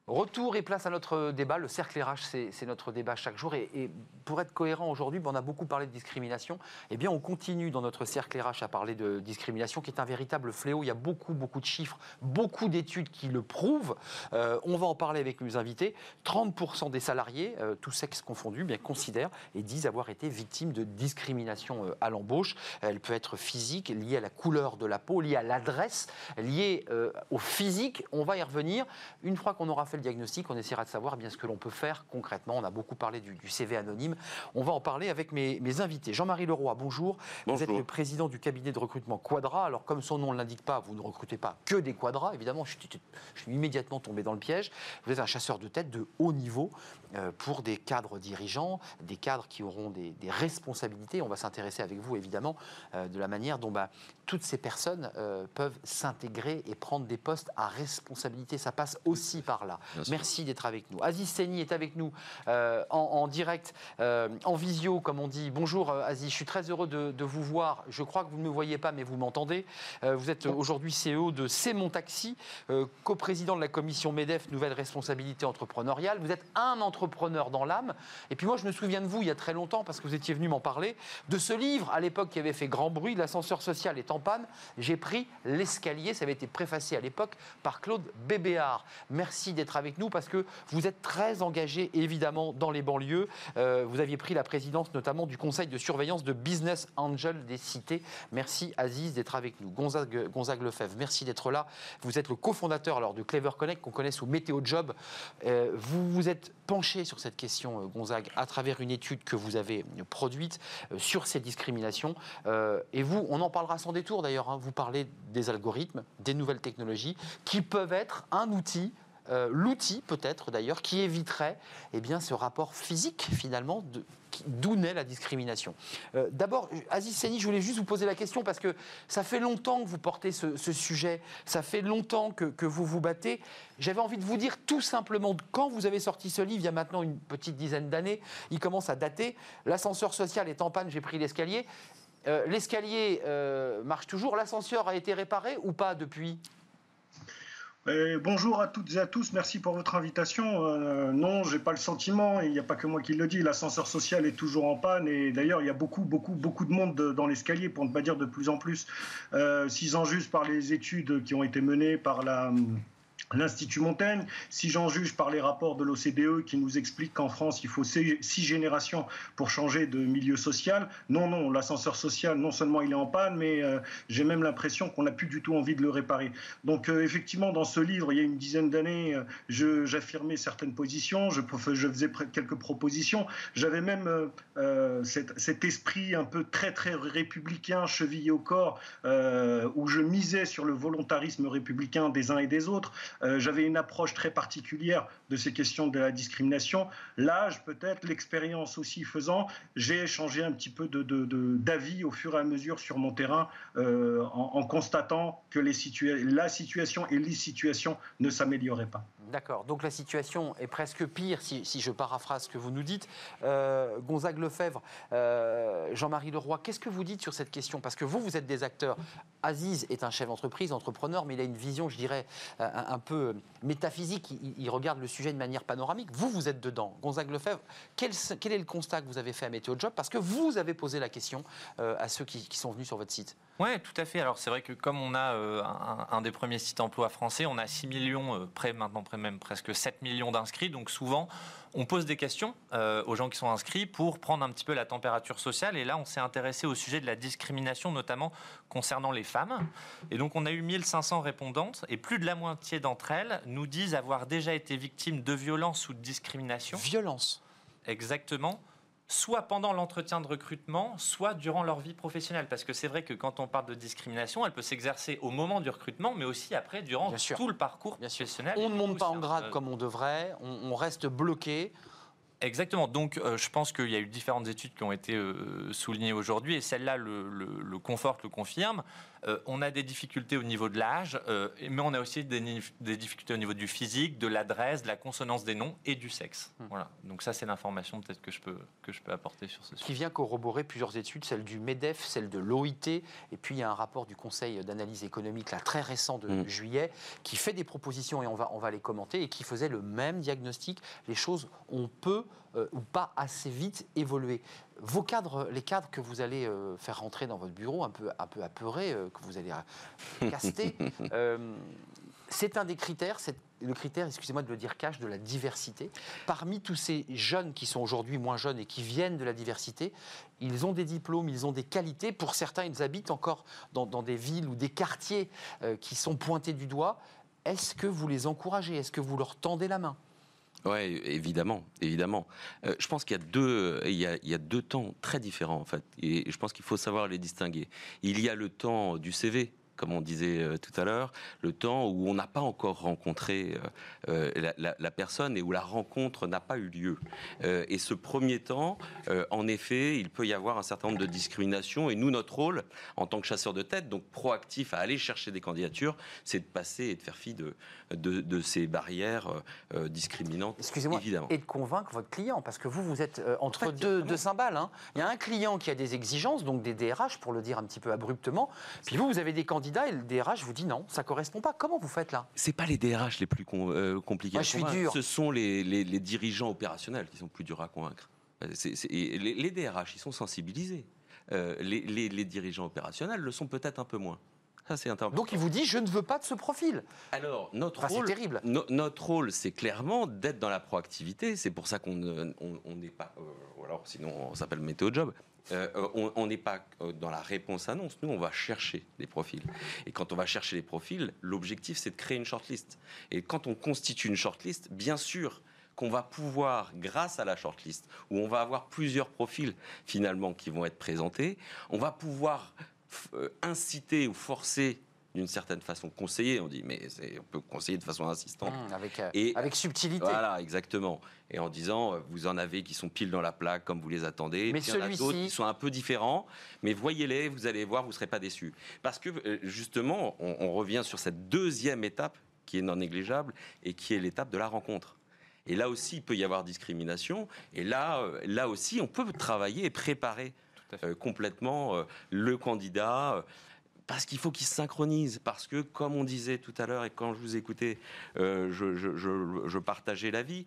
Retour et place à notre débat. Le cercle RH, c'est notre débat chaque jour. Et, pour être cohérent aujourd'hui, on a beaucoup parlé de discrimination. Eh bien, on continue dans notre cercle RH à parler de discrimination, qui est un véritable fléau. Il y a beaucoup, beaucoup de chiffres, beaucoup d'études qui le prouvent. Euh, on va en parler avec nos invités. 30% des salariés, euh, tous sexes confondus, bien considèrent et disent avoir été victimes de discrimination euh, à l'embauche. Elle peut être physique, liée à la couleur de la peau, liée à l'adresse, liée au physique. On va y revenir une fois qu'on aura fait le diagnostic, on essaiera de savoir bien ce que l'on peut faire concrètement. On a beaucoup parlé du, CV anonyme. On va en parler avec mes, invités. Jean-Marie Leroy, bonjour. Vous êtes le président du cabinet de recrutement Quadra. Alors, comme son nom ne l'indique pas, vous ne recrutez pas que des Quadras. Évidemment, je suis, je suis immédiatement tombé dans le piège. Vous êtes un chasseur de tête de haut niveau. Euh, pour des cadres dirigeants, des cadres qui auront des, responsabilités. On va s'intéresser avec vous, évidemment, euh, de la manière dont bah, toutes ces personnes euh, peuvent s'intégrer et prendre des postes à responsabilité. Ça passe aussi par là. Merci d'être avec nous. Aziz Seni est avec nous en, direct, en visio, comme on dit. Bonjour Aziz, je suis très heureux de, vous voir. Je crois que vous ne me voyez pas, mais vous m'entendez. vous êtes aujourd'hui CEO de C'est mon taxi, coprésident de la commission MEDEF, nouvelle responsabilité entrepreneuriale. Vous êtes un entrepreneur entrepreneur dans l'âme. Et puis moi, je me souviens de vous il y a très longtemps, parce que vous étiez venu m'en parler, de ce livre à l'époque qui avait fait grand bruit, L'ascenseur social est en panne. J'ai pris l'escalier, ça avait été préfacé à l'époque par Claude Bébéard. Merci d'être avec nous parce que vous êtes très engagé évidemment dans les banlieues. Euh, vous aviez pris la présidence notamment du conseil de surveillance de Business Angel des cités. Merci Aziz d'être avec nous. Gonzague, Gonzague Lefebvre, merci d'être là. Vous êtes le cofondateur alors, de Clever Connect qu'on connaît sous Météo Job. Euh, vous vous êtes penché sur cette question, euh, Gonzague, à travers une étude que vous avez produite sur ces discriminations. Et vous, on en parlera sans détour d'ailleurs. hein. Vous parlez des algorithmes, des nouvelles technologies qui peuvent être un outil euh, l'outil peut-être d'ailleurs qui éviterait eh bien, ce rapport physique finalement d'où naît la discrimination. Euh, D'abord, Aziz Seni, je voulais juste vous poser la question parce que ça fait longtemps que vous portez ce, sujet, ça fait longtemps que, vous vous battez. J'avais envie de vous dire tout simplement, quand vous avez sorti ce livre, il y a maintenant une petite dizaine d'années, il commence à dater, l'ascenseur social est en panne, j'ai pris l'escalier. Euh, L'escalier marche toujours, l'ascenseur a été réparé ou pas depuis? Bonjour à toutes et à tous, merci pour votre invitation. Euh, non, j'ai pas le sentiment, et il n'y a pas que moi qui le dis, l'ascenseur social est toujours en panne, et d'ailleurs il y a beaucoup, beaucoup, beaucoup de monde de- dans l'escalier, pour ne pas dire de plus en plus. Euh, si j'en juge par les études qui ont été menées par la... L'Institut Montaigne, si j'en juge par les rapports de l'OCDE qui nous expliquent qu'en France, il faut six générations pour changer de milieu social, non, non, l'ascenseur social, non seulement il est en panne, mais euh, j'ai même l'impression qu'on n'a plus du tout envie de le réparer. Donc euh, effectivement, dans ce livre, il y a une dizaine d'années, euh, j'affirmais certaines positions, je, faisais quelques propositions. J'avais même cet, cet esprit un peu très très républicain, chevillé au corps, où je misais sur le volontarisme républicain des uns et des autres. Euh, J'avais une approche très particulière de ces questions de la discrimination. L'âge, peut-être, l'expérience aussi faisant, j'ai changé un petit peu d'avis au fur et à mesure sur mon terrain euh, en, constatant que la situation et les situations ne s'amélioraient pas. D'accord. Donc la situation est presque pire, si, je paraphrase ce que vous nous dites. Euh, Gonzague Lefebvre, euh, Jean-Marie Leroy, qu'est-ce que vous dites sur cette question? Parce que vous, vous êtes des acteurs. Aziz est un chef d'entreprise, entrepreneur, mais il a une vision, je dirais, euh, un, peu métaphysique. Il, regarde le sujet de manière panoramique. Vous, vous êtes dedans. Gonzague Lefebvre, quel, est le constat que vous avez fait à Météo Job? Parce que vous avez posé la question à ceux qui sont venus sur votre site. Oui, tout à fait. Alors c'est vrai que comme on a euh, un, un des premiers sites emploi français, on a 6 millions, euh, près maintenant près même presque 7 millions d'inscrits. Donc souvent, on pose des questions euh, aux gens qui sont inscrits pour prendre un petit peu la température sociale. Et là, on s'est intéressé au sujet de la discrimination, notamment concernant les femmes. Et donc on a eu 1500 répondantes et plus de la moitié d'entre elles nous disent avoir déjà été victimes de violences ou de discrimination. Violence. Exactement. Soit pendant l'entretien de recrutement, soit durant leur vie professionnelle. Parce que c'est vrai que quand on parle de discrimination, elle peut s'exercer au moment du recrutement, mais aussi après, durant Bien sûr. tout le parcours Bien sûr. professionnel. On ne monte pas en grade euh, comme on devrait, on, on reste bloqué. Exactement. Donc, euh, je pense qu'il y a eu différentes études qui ont été euh, soulignées aujourd'hui, et celle-là le, le- le conforte, le confirme. Euh, on a des difficultés au niveau de l'âge, euh, mais on a aussi des, difficultés au niveau du physique, de l'adresse, de la consonance des noms et du sexe. Hmm. Voilà. Donc ça, c'est l'information peut-être que je peux que je peux apporter sur ce sujet. qui vient corroborer plusieurs études, celle du MEDEF, celle de l'OIT, et puis il y a un rapport du Conseil d'analyse économique là, très récent de Mm. juillet, qui fait des propositions, et on va, on va les commenter, et qui faisait le même diagnostic. Les choses ont peu euh, ou pas assez vite évolué. Vos cadres, les cadres que vous allez euh, faire rentrer dans votre bureau, un peu, un peu apeurés, euh, que vous allez euh, caster, c'est un des critères, c'est le critère, excusez-moi de le dire cash, de la diversité. Parmi tous ces jeunes qui sont aujourd'hui moins jeunes et qui viennent de la diversité, ils ont des diplômes, ils ont des qualités. Pour certains, ils habitent encore dans, dans des villes ou des quartiers qui sont pointés du doigt. Est-ce que vous les encouragez? Est-ce que vous leur tendez la main? Oui, évidemment, évidemment. Euh, je pense qu'il y a deux, a, il y a deux temps très différents en fait, et je pense qu'il faut savoir les distinguer. Il y a le temps du CV. Comme on disait euh, tout à l'heure, le temps où on n'a pas encore rencontré euh, euh, la, la- la personne et où la rencontre n'a pas eu lieu. Euh, et ce premier temps, euh, en effet, il peut y avoir un certain nombre de discriminations. Et nous, notre rôle, en tant que chasseur de tête, donc proactif à aller chercher des candidatures, c'est de passer et de faire fi de, de, de ces barrières discriminantes. Excusez-moi, Évidemment. et de convaincre votre client, parce que vous, vous êtes euh, entre deux cymbales. hein. Il y a un client qui a des exigences, donc des DRH, pour le dire un petit peu abruptement, puis vous, vous avez des candidats, et le DRH vous dit non, ça correspond pas. Comment vous faites là? C'est pas les DRH les plus com- euh, compliqués Moi, je suis dur. Ce sont les, les- les dirigeants opérationnels qui sont plus durs à convaincre. Euh, les, les DRH, ils sont sensibilisés. Euh, les, dirigeants opérationnels le sont peut-être un peu moins. Ça. Donc il vous dit je ne veux pas de ce profil. Alors, notre Enfin, rôle, terrible. no- notre rôle, c'est clairement d'être dans la proactivité. C'est pour ça qu'on ne- on- on n'est pas, euh, ou alors sinon on s'appelle météo job. Euh, on on n'est pas euh, dans la réponse annonce. Nous, on va chercher les profils. Et quand on va chercher les profils, l'objectif, c'est de créer une shortlist. Et quand on constitue une shortlist, bien sûr qu'on va pouvoir, grâce à la shortlist, où on va avoir plusieurs profils finalement qui vont être présentés, on va pouvoir euh, inciter ou forcer d'une certaine façon, conseiller, on dit, mais c'est- on peut conseiller de façon insistante. Mmh, avec, euh, Et- avec subtilité. Voilà, exactement. Et en disant, euh, vous en avez qui sont pile dans la plaque comme vous les attendez. Mais celui-ci- d'autres qui sont un peu différents, mais voyez-les, vous allez voir, vous ne serez pas déçus. Parce que euh, justement, on, on revient sur cette deuxième étape qui est non négligeable et qui est l'étape de la rencontre. Et là aussi, il peut y avoir discrimination. Et là, là aussi, on peut travailler et préparer euh, complètement euh, le candidat. Parce qu'il faut qu'il se synchronise. Parce que, comme on disait tout à l'heure, et quand je vous écoutais, euh, je, je- je- je partageais l'avis.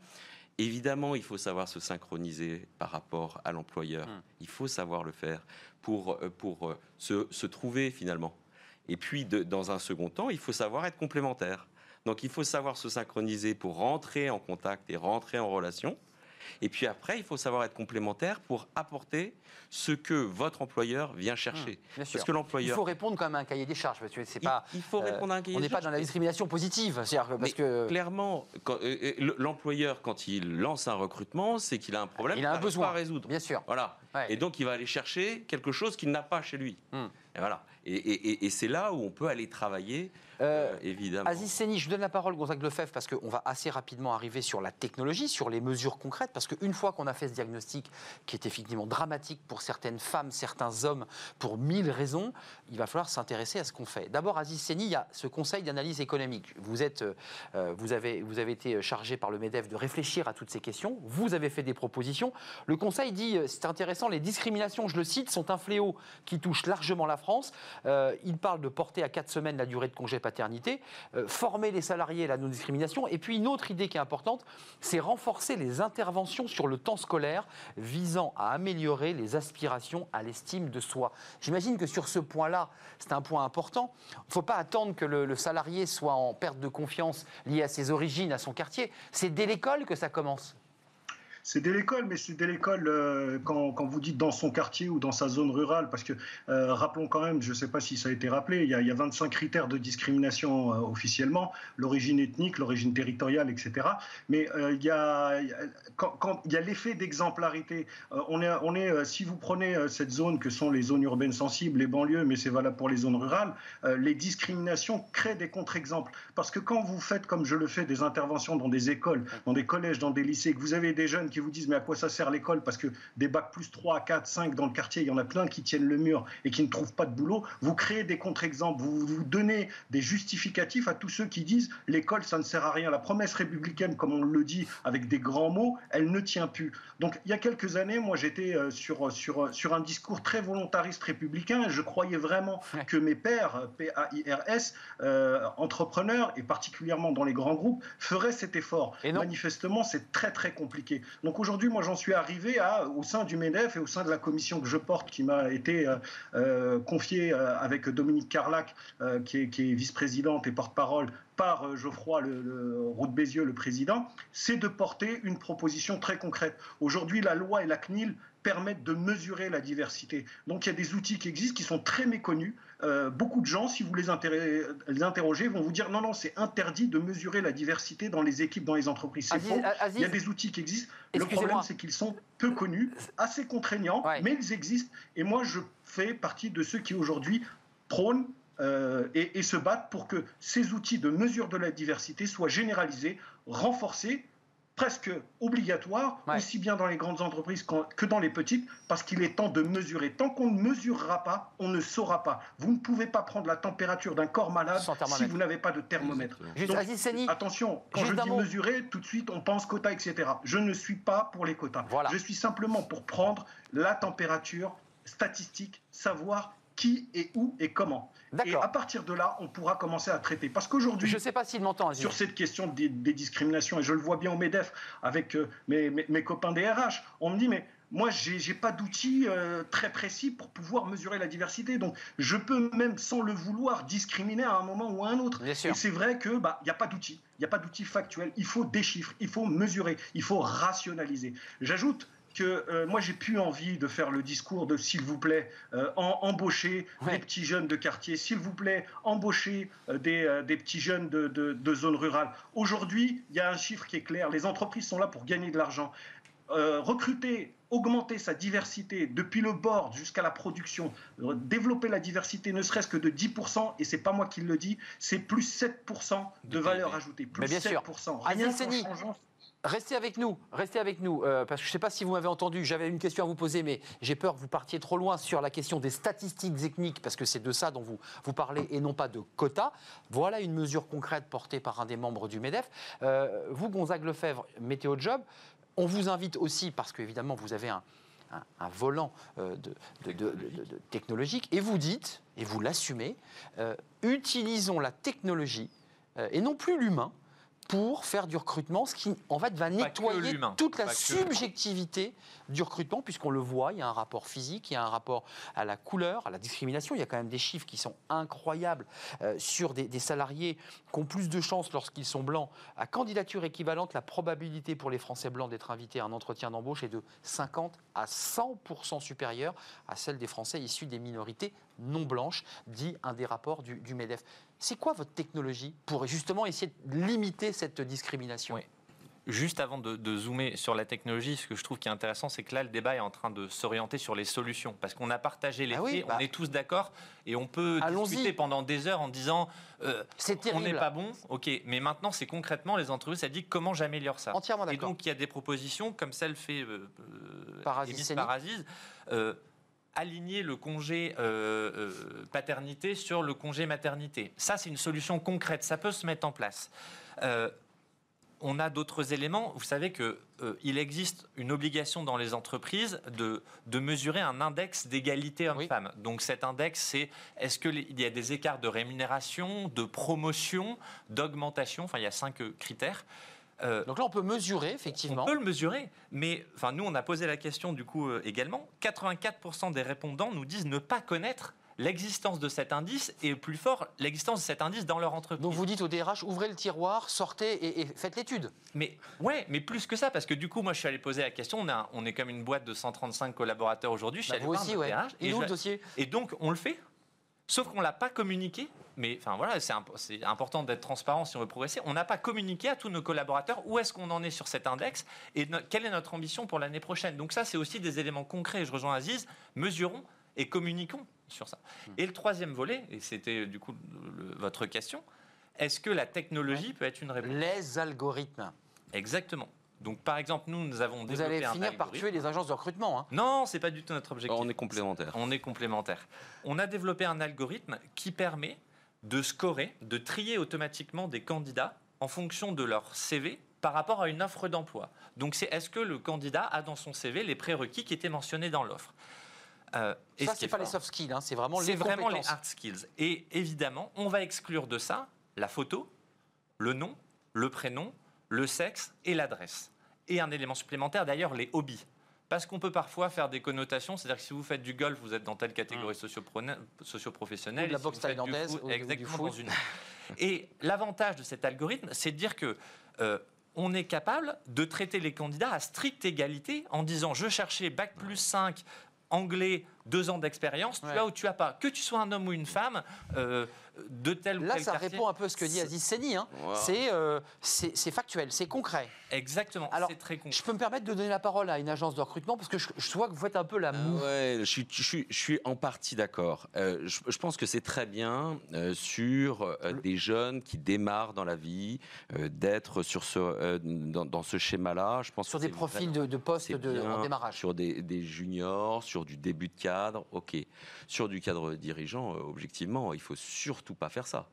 Évidemment, il faut savoir se synchroniser par rapport à l'employeur. Hum. Il faut savoir le faire pour, euh, pour euh, se, se trouver finalement. Et puis, de- dans un second temps, il faut savoir être complémentaire. Donc, il faut savoir se synchroniser pour rentrer en contact et rentrer en relation. Et puis après, il faut savoir être complémentaire pour apporter ce que votre employeur vient chercher. Sûr. Parce que Il l'employeur. faut répondre quand même à un cahier des charges. Parce que c'est il- pas. il faut euh, répondre à un cahier on n'est pas dans la discrimination positive. Parce Mais que Clairement, euh, euh, l'employeur, quand il lance un recrutement, c'est qu'il a un problème il a un besoin à résoudre. Bien sûr. Voilà. Ouais. Et donc, il va aller chercher quelque chose qu'il n'a pas chez lui. Hmm. Et voilà. Et, et- et- et c'est là où on peut aller travailler, Euh, euh, évidemment. Aziz Seni, je vous donne la parole, Gonzague Lefebvre, parce qu'on va assez rapidement arriver sur la technologie, sur les mesures concrètes, parce qu'une fois qu'on a fait ce diagnostic, qui est effectivement dramatique pour certaines femmes, certains hommes, pour mille raisons, il va falloir s'intéresser à ce qu'on fait. D'abord, Aziz Seni, il y a ce conseil d'analyse économique. Vous, êtes, euh, vous, avez, vous avez été chargé par le MEDEF de réfléchir à toutes ces questions. Vous avez fait des propositions. Le conseil dit, euh, c'est intéressant, les discriminations, je le cite, sont un fléau qui touche largement la France. Euh, il parle de porter à 4 semaines la durée de congé paternité, euh, former les salariés à la non-discrimination. Et puis une autre idée qui est importante, c'est renforcer les interventions sur le temps scolaire visant à améliorer les aspirations à l'estime de soi. J'imagine que sur ce point-là, c'est un point important. Il ne faut pas attendre que le, le salarié soit en perte de confiance liée à ses origines, à son quartier. C'est dès l'école que ça commence. C'est dès l'école, mais c'est dès l'école euh, quand, quand vous dites dans son quartier ou dans sa zone rurale, parce que euh, rappelons quand même, je ne sais pas si ça a été rappelé, il y a, il y a 25 critères de discrimination euh, officiellement, l'origine ethnique, l'origine territoriale, etc. Mais il y a, quand, quand- a l'effet d'exemplarité. On est, on est, si vous prenez cette zone que sont les zones urbaines sensibles, les banlieues, mais c'est valable pour les zones rurales, les discriminations créent des contre-exemples. Parce que quand vous faites, comme je le fais, des interventions dans des écoles, dans des collèges, dans des lycées, que vous avez des jeunes qui vous disent mais à quoi ça sert l'école? Parce que des bacs plus 3, 4, 5 dans le quartier, il y en a plein qui tiennent le mur et qui ne trouvent pas de boulot. Vous créez des contre-exemples, vous, vous donnez des justificatifs à tous ceux qui disent l'école ça ne sert à rien. La promesse républicaine, comme on le dit avec des grands mots, elle ne tient plus. Donc il y a quelques années, moi j'étais euh, sur, sur, sur un discours très volontariste républicain et je croyais vraiment que mes pairs, P-A-I-R-S, euh, entrepreneurs et particulièrement dans les grands groupes, feraient cet effort. Et non. Manifestement, c'est très très compliqué. Donc aujourd'hui, moi j'en suis arrivé au sein du MEDEF et au sein de la commission que je porte, qui m'a été euh, euh, confiée euh, avec Dominique Carlac, qui est, vice-présidente et porte-parole par Geoffroy le, de Bézieux, le président, c'est de porter une proposition très concrète. Aujourd'hui, la loi et la CNIL permettent de mesurer la diversité. Donc il y a des outils qui existent, qui sont très méconnus. Euh, beaucoup de gens, si vous les, interrogez, les interrogez, vont vous dire non, non, c'est interdit de mesurer la diversité dans les équipes, dans les entreprises. C'est faux. Aziz- Il y a des outils qui existent. Le problème, c'est qu'ils sont peu connus, assez contraignants, Ouais. mais ils existent. Et moi, je fais partie de ceux qui aujourd'hui prônent euh, et, et se battent pour que ces outils de mesure de la diversité soient généralisés, renforcés, presque obligatoires, Ouais. aussi bien dans les grandes entreprises que dans les petites, parce qu'il est temps de mesurer. Tant qu'on ne mesurera pas, on ne saura pas. Vous ne pouvez pas prendre la température d'un corps malade si vous n'avez pas de thermomètre. Juste, Donc, Attention, quand Juste je dis mot. mesurer, tout de suite on pense quota, etc. Je ne suis pas pour les quotas. Voilà. Je suis simplement pour prendre la température statistique, savoir qui et où et comment. Et à partir de là, on pourra commencer à traiter. Parce qu'aujourd'hui, Je sais pas s'il m'entend, sur cette question des, des discriminations, et je le vois bien au MEDEF avec euh, mes, mes- mes copains des RH, on me dit, mais moi, j'ai n'ai pas d'outils euh, très précis pour pouvoir mesurer la diversité. Donc, je peux même, sans le vouloir, discriminer à un moment ou à un autre. Bien sûr. Et c'est vrai que bah, il n'y a pas d'outils. Il n'y a pas d'outils factuels. Il faut des chiffres. Il faut mesurer. Il faut rationaliser. J'ajoute que euh, moi j'ai plus envie de faire le discours de s'il vous plaît euh, en, embaucher Ouais. des petits jeunes de quartier, s'il vous plaît embaucher euh, des, euh, des petits jeunes de, de, de zones rurales. Aujourd'hui, il y a un chiffre qui est clair, les entreprises sont là pour gagner de l'argent. Recruter, augmenter sa diversité depuis le board jusqu'à la production, développer la diversité ne serait-ce que de 10%, et c'est pas moi qui le dis, c'est plus 7% de, valeur ajoutée. Plus Mais bien sûr. 7%. Aziz Rien qu'en Seni. Restez avec nous, restez avec nous, euh, parce que je ne sais pas si vous m'avez entendu, j'avais une question à vous poser, mais j'ai peur que vous partiez trop loin sur la question des statistiques ethniques, parce que c'est de ça dont vous, vous parlez et non pas de quotas. Voilà une mesure concrète portée par un des membres du MEDEF. Euh, vous, Gonzague Lefebvre, Météo Job, on vous invite aussi, parce qu'évidemment, vous avez un, volant euh, technologique, et vous dites, et vous l'assumez, euh, utilisons la technologie et non plus l'humain pour faire du recrutement, ce qui en fait va nettoyer toute la subjectivité du recrutement, puisqu'on le voit, il y a un rapport physique, il y a un rapport à la couleur, à la discrimination. Il y a quand même des chiffres qui sont incroyables euh, sur des, des salariés qui ont plus de chances lorsqu'ils sont blancs. À candidature équivalente, la probabilité pour les Français blancs d'être invités à un entretien d'embauche est de 50 à 100% supérieure à celle des Français issus des minorités non blanches, dit un des rapports du, du MEDEF. C'est quoi votre technologie pour justement essayer de limiter cette discrimination? Oui. Juste avant de, de zoomer sur la technologie, ce que je trouve qui est intéressant, c'est que là, le débat est en train de s'orienter sur les solutions. Parce qu'on a partagé les Ah oui, faits, bah. on est tous d'accord, et on peut Allons-y. discuter pendant des heures en disant euh, C'est on n'est pas bon, ok, mais maintenant, c'est concrètement, les entreprises, ça dit comment j'améliore ça. Entièrement Et d'accord. donc, il y a des propositions, comme celle fait euh, euh, Par Aziz émise Seni. par Aziz, euh, aligner le congé euh, euh, paternité sur le congé maternité. Ça, c'est une solution concrète, ça peut se mettre en place. Euh, on a d'autres éléments. Vous savez qu'il il existe une obligation dans les entreprises de, de mesurer un index d'égalité homme-femme. Donc cet index, c'est est-ce qu'il y a des écarts de rémunération, de promotion, d'augmentation? Enfin, il y a cinq critères. Euh, Donc là, on peut mesurer, effectivement. on peut le mesurer, mais enfin, nous, on a posé la question du coup euh, également. 84% des répondants nous disent ne pas connaître l'existence de cet indice et plus fort, l'existence de cet indice dans leur entreprise. Donc vous dites au DRH, ouvrez le tiroir, sortez et, et faites l'étude. Mais ouais, mais plus que ça, parce que du coup, moi, je suis allé poser la question. On, a, on est comme une boîte de 135 collaborateurs aujourd'hui. Je suis Bah, allé vous aussi, ouais. DRH, Il et, est où je- le dossier et donc, on le fait. Sauf qu'on l'a pas communiqué. Mais enfin voilà, c'est imp- c'est important d'être transparent si on veut progresser. On n'a pas communiqué à tous nos collaborateurs où est-ce qu'on en est sur cet index et no- quelle est notre ambition pour l'année prochaine. Donc ça, c'est aussi des éléments concrets. Je rejoins Aziz. Mesurons et communiquons sur ça. Hmm. Et le troisième volet, et c'était du coup le- votre question, est-ce que la technologie peut être une réponse? Les algorithmes. Exactement. Donc par exemple, nous, nous avons Vous développé allez un finir par algorithme. tuer les agences de recrutement. hein. Non, c'est pas du tout notre objectif. On est complémentaires. On est complémentaires. On a développé un algorithme qui permet de scorer, de trier automatiquement des candidats en fonction de leur CV par rapport à une offre d'emploi. Donc c'est est-ce que le candidat a dans son CV les prérequis qui étaient mentionnés dans l'offre? Euh, et Ça, ce qui c'est est pas les soft skills, hein, c'est vraiment c'est les vraiment les hard skills. Et évidemment, on va exclure de ça la photo, le nom, le prénom, le sexe et l'adresse. Et un élément supplémentaire, d'ailleurs, les hobbies. Parce qu'on peut parfois faire des connotations, c'est-à-dire que si vous faites du golf, vous êtes dans telle catégorie socio-prone- socio-professionnelle. Ou de la si boxe du thaïlandaise foot- ou- ou du exactement dans une. Et l'avantage de cet algorithme, c'est de dire que euh, on est capable de traiter les candidats à stricte égalité en disant je cherchais bac plus 5 anglais, deux ans d'expérience, Ouais. tu as ou tu as pas. Que tu sois un homme ou une femme, euh, de tel ou Là, tel ça quartier. répond un peu à ce que dit Aziz Seni. hein. Wow. C'est euh, c'est c'est factuel, c'est concret. Exactement, Alors, c'est très concret. Je peux me permettre de donner la parole à une agence de recrutement parce que je, je vois que vous faites un peu la Ah moue. ouais, je suis, je suis- je suis en partie d'accord. Euh, je, je pense que c'est très bien euh, sur euh, des jeunes qui démarrent dans la vie euh, d'être sur ce, euh, dans, dans ce schéma-là. Je pense Sur que des profils de, de postes de, bien en démarrage. Sur des, des juniors, sur du début de cadre, ok. Sur du cadre dirigeant, euh, objectivement, il faut surtout pas faire ça.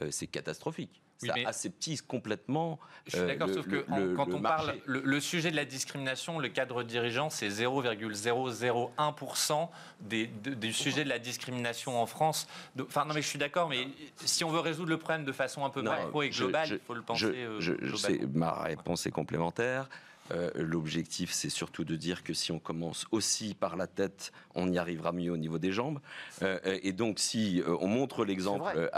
Euh, c'est catastrophique. Oui, ça aseptise complètement. Je suis euh, d'accord, sauf que le- en- le- quand le on marché. parle, le, le sujet de la discrimination, le cadre dirigeant, c'est 0,001% des, de- du sujet de la discrimination en France. Enfin, non, mais je suis d'accord, mais si on veut résoudre le problème de façon un peu Non, macro et globale, je- il faut le penser je, euh, je- ma réponse est complémentaire. Euh, L'objectif, c'est surtout de dire que si on commence aussi par la tête, on y arrivera mieux au niveau des jambes. Euh, et donc, si euh, on montre l'exemple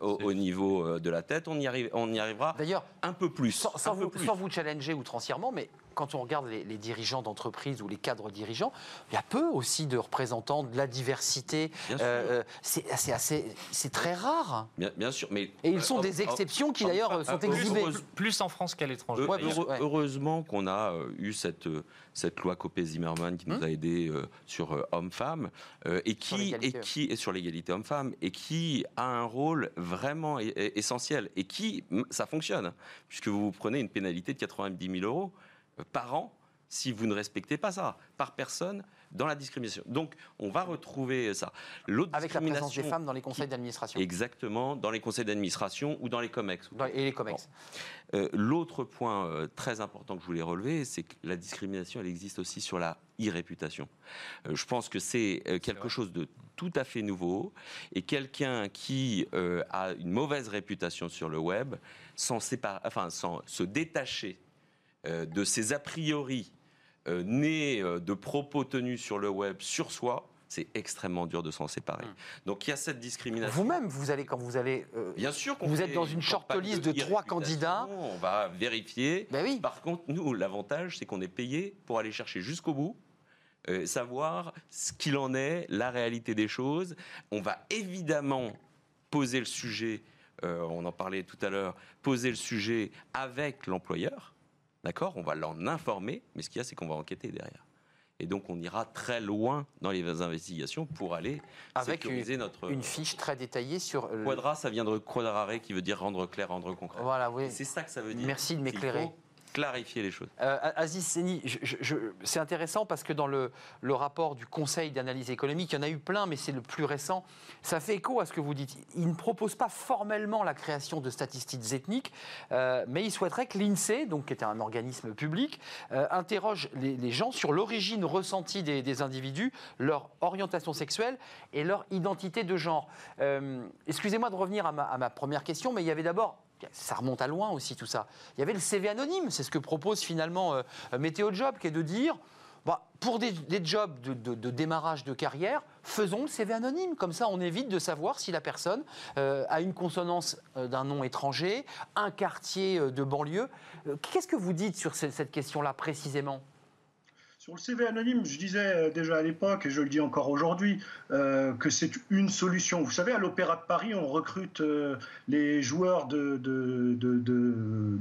au, niveau de la tête, on y, arrive, on y arrivera D'ailleurs, un peu plus. sans, sans un peu vous, plus. sans vous challenger outrancièrement, mais quand on regarde les, les dirigeants d'entreprise ou les cadres dirigeants, il y a peu aussi de représentants de la diversité. Euh, euh, c'est c'est assez, c'est très rare. Bien, bien sûr, mais Et ils sont euh, des euh, exceptions qui euh, d'ailleurs euh, sont exhibées. heureuse- Plus en France qu'à l'étranger. Ouais, ouais. Heureusement qu'on a euh, eu cette, euh, cette loi Copé-Zimmermann qui nous Hum. a aidés euh, sur euh, hommes-femmes euh, et, qui, l'égalité. et qui est sur l'égalité homme-femme et qui a un rôle vraiment e- e- essentiel et qui, ça fonctionne, puisque vous prenez une pénalité de 90 000 euros par an si vous ne respectez pas ça, par personne dans la discrimination. Donc, on va retrouver ça. L'autre Avec la présence des femmes dans les conseils d'administration Exactement, dans les conseils d'administration ou dans les COMEX. Dans- et les COMEX. Euh, L'autre point euh, très important que je voulais relever, c'est que la discrimination, elle existe aussi sur la e-réputation. Euh, je pense que c'est euh, quelque chose de tout à fait nouveau. Et quelqu'un qui a une mauvaise réputation sur le web, sans, séparer, enfin, sans se détacher de ses a priori euh, nés euh, de propos tenus sur le web sur soi, c'est extrêmement dur de s'en séparer. Hum. Donc il y a cette discrimination. Vous-même, vous allez quand vous allez. euh, Bien sûr qu'on Vous êtes dans une shortlist de trois candidats. On va vérifier. ben oui. Par contre, nous, l'avantage, c'est qu'on est payé pour aller chercher jusqu'au bout, euh, savoir ce qu'il en est, la réalité des choses. On va évidemment poser le sujet, euh, on en parlait tout à l'heure, poser le sujet avec l'employeur. D'accord? On va l'en informer, mais ce qu'il y a, c'est qu'on va enquêter derrière. Et donc, on ira très loin dans les investigations pour aller Avec sécuriser notre. Une fiche très détaillée sur. euh, le- Quadra, ça vient de quadrare, qui veut dire rendre clair, rendre concret. Voilà, oui. C'est ça que ça veut dire. Merci de m'éclairer. Clarifier les choses. Euh, Aziz Seni, c'est intéressant parce que dans le, rapport du Conseil d'analyse économique, il y en a eu plein, mais c'est le plus récent. Ça fait écho à ce que vous dites. Il ne propose pas formellement la création de statistiques ethniques, euh, mais il souhaiterait que l'INSEE, donc qui est un organisme public, euh, interroge les, gens sur l'origine ressentie des, individus, leur orientation sexuelle et leur identité de genre. Excusez-moi de revenir à ma première question, mais il y avait d'abord ça remonte à loin aussi tout ça. Il y avait le CV anonyme, c'est ce que propose finalement euh, Météo Job, qui est de dire, bah, pour des, jobs de, démarrage de carrière, faisons le CV anonyme. Comme ça, on évite de savoir si la personne euh, a une consonance euh, d'un nom étranger, un quartier euh, de banlieue. Qu'est-ce que vous dites sur ce- cette question-là précisément? Sur le CV anonyme, je disais euh, déjà à l'époque, et je le dis encore aujourd'hui, euh, que c'est une solution. Vous savez, à l'Opéra de Paris, on recrute euh, les joueurs de- de- de- de-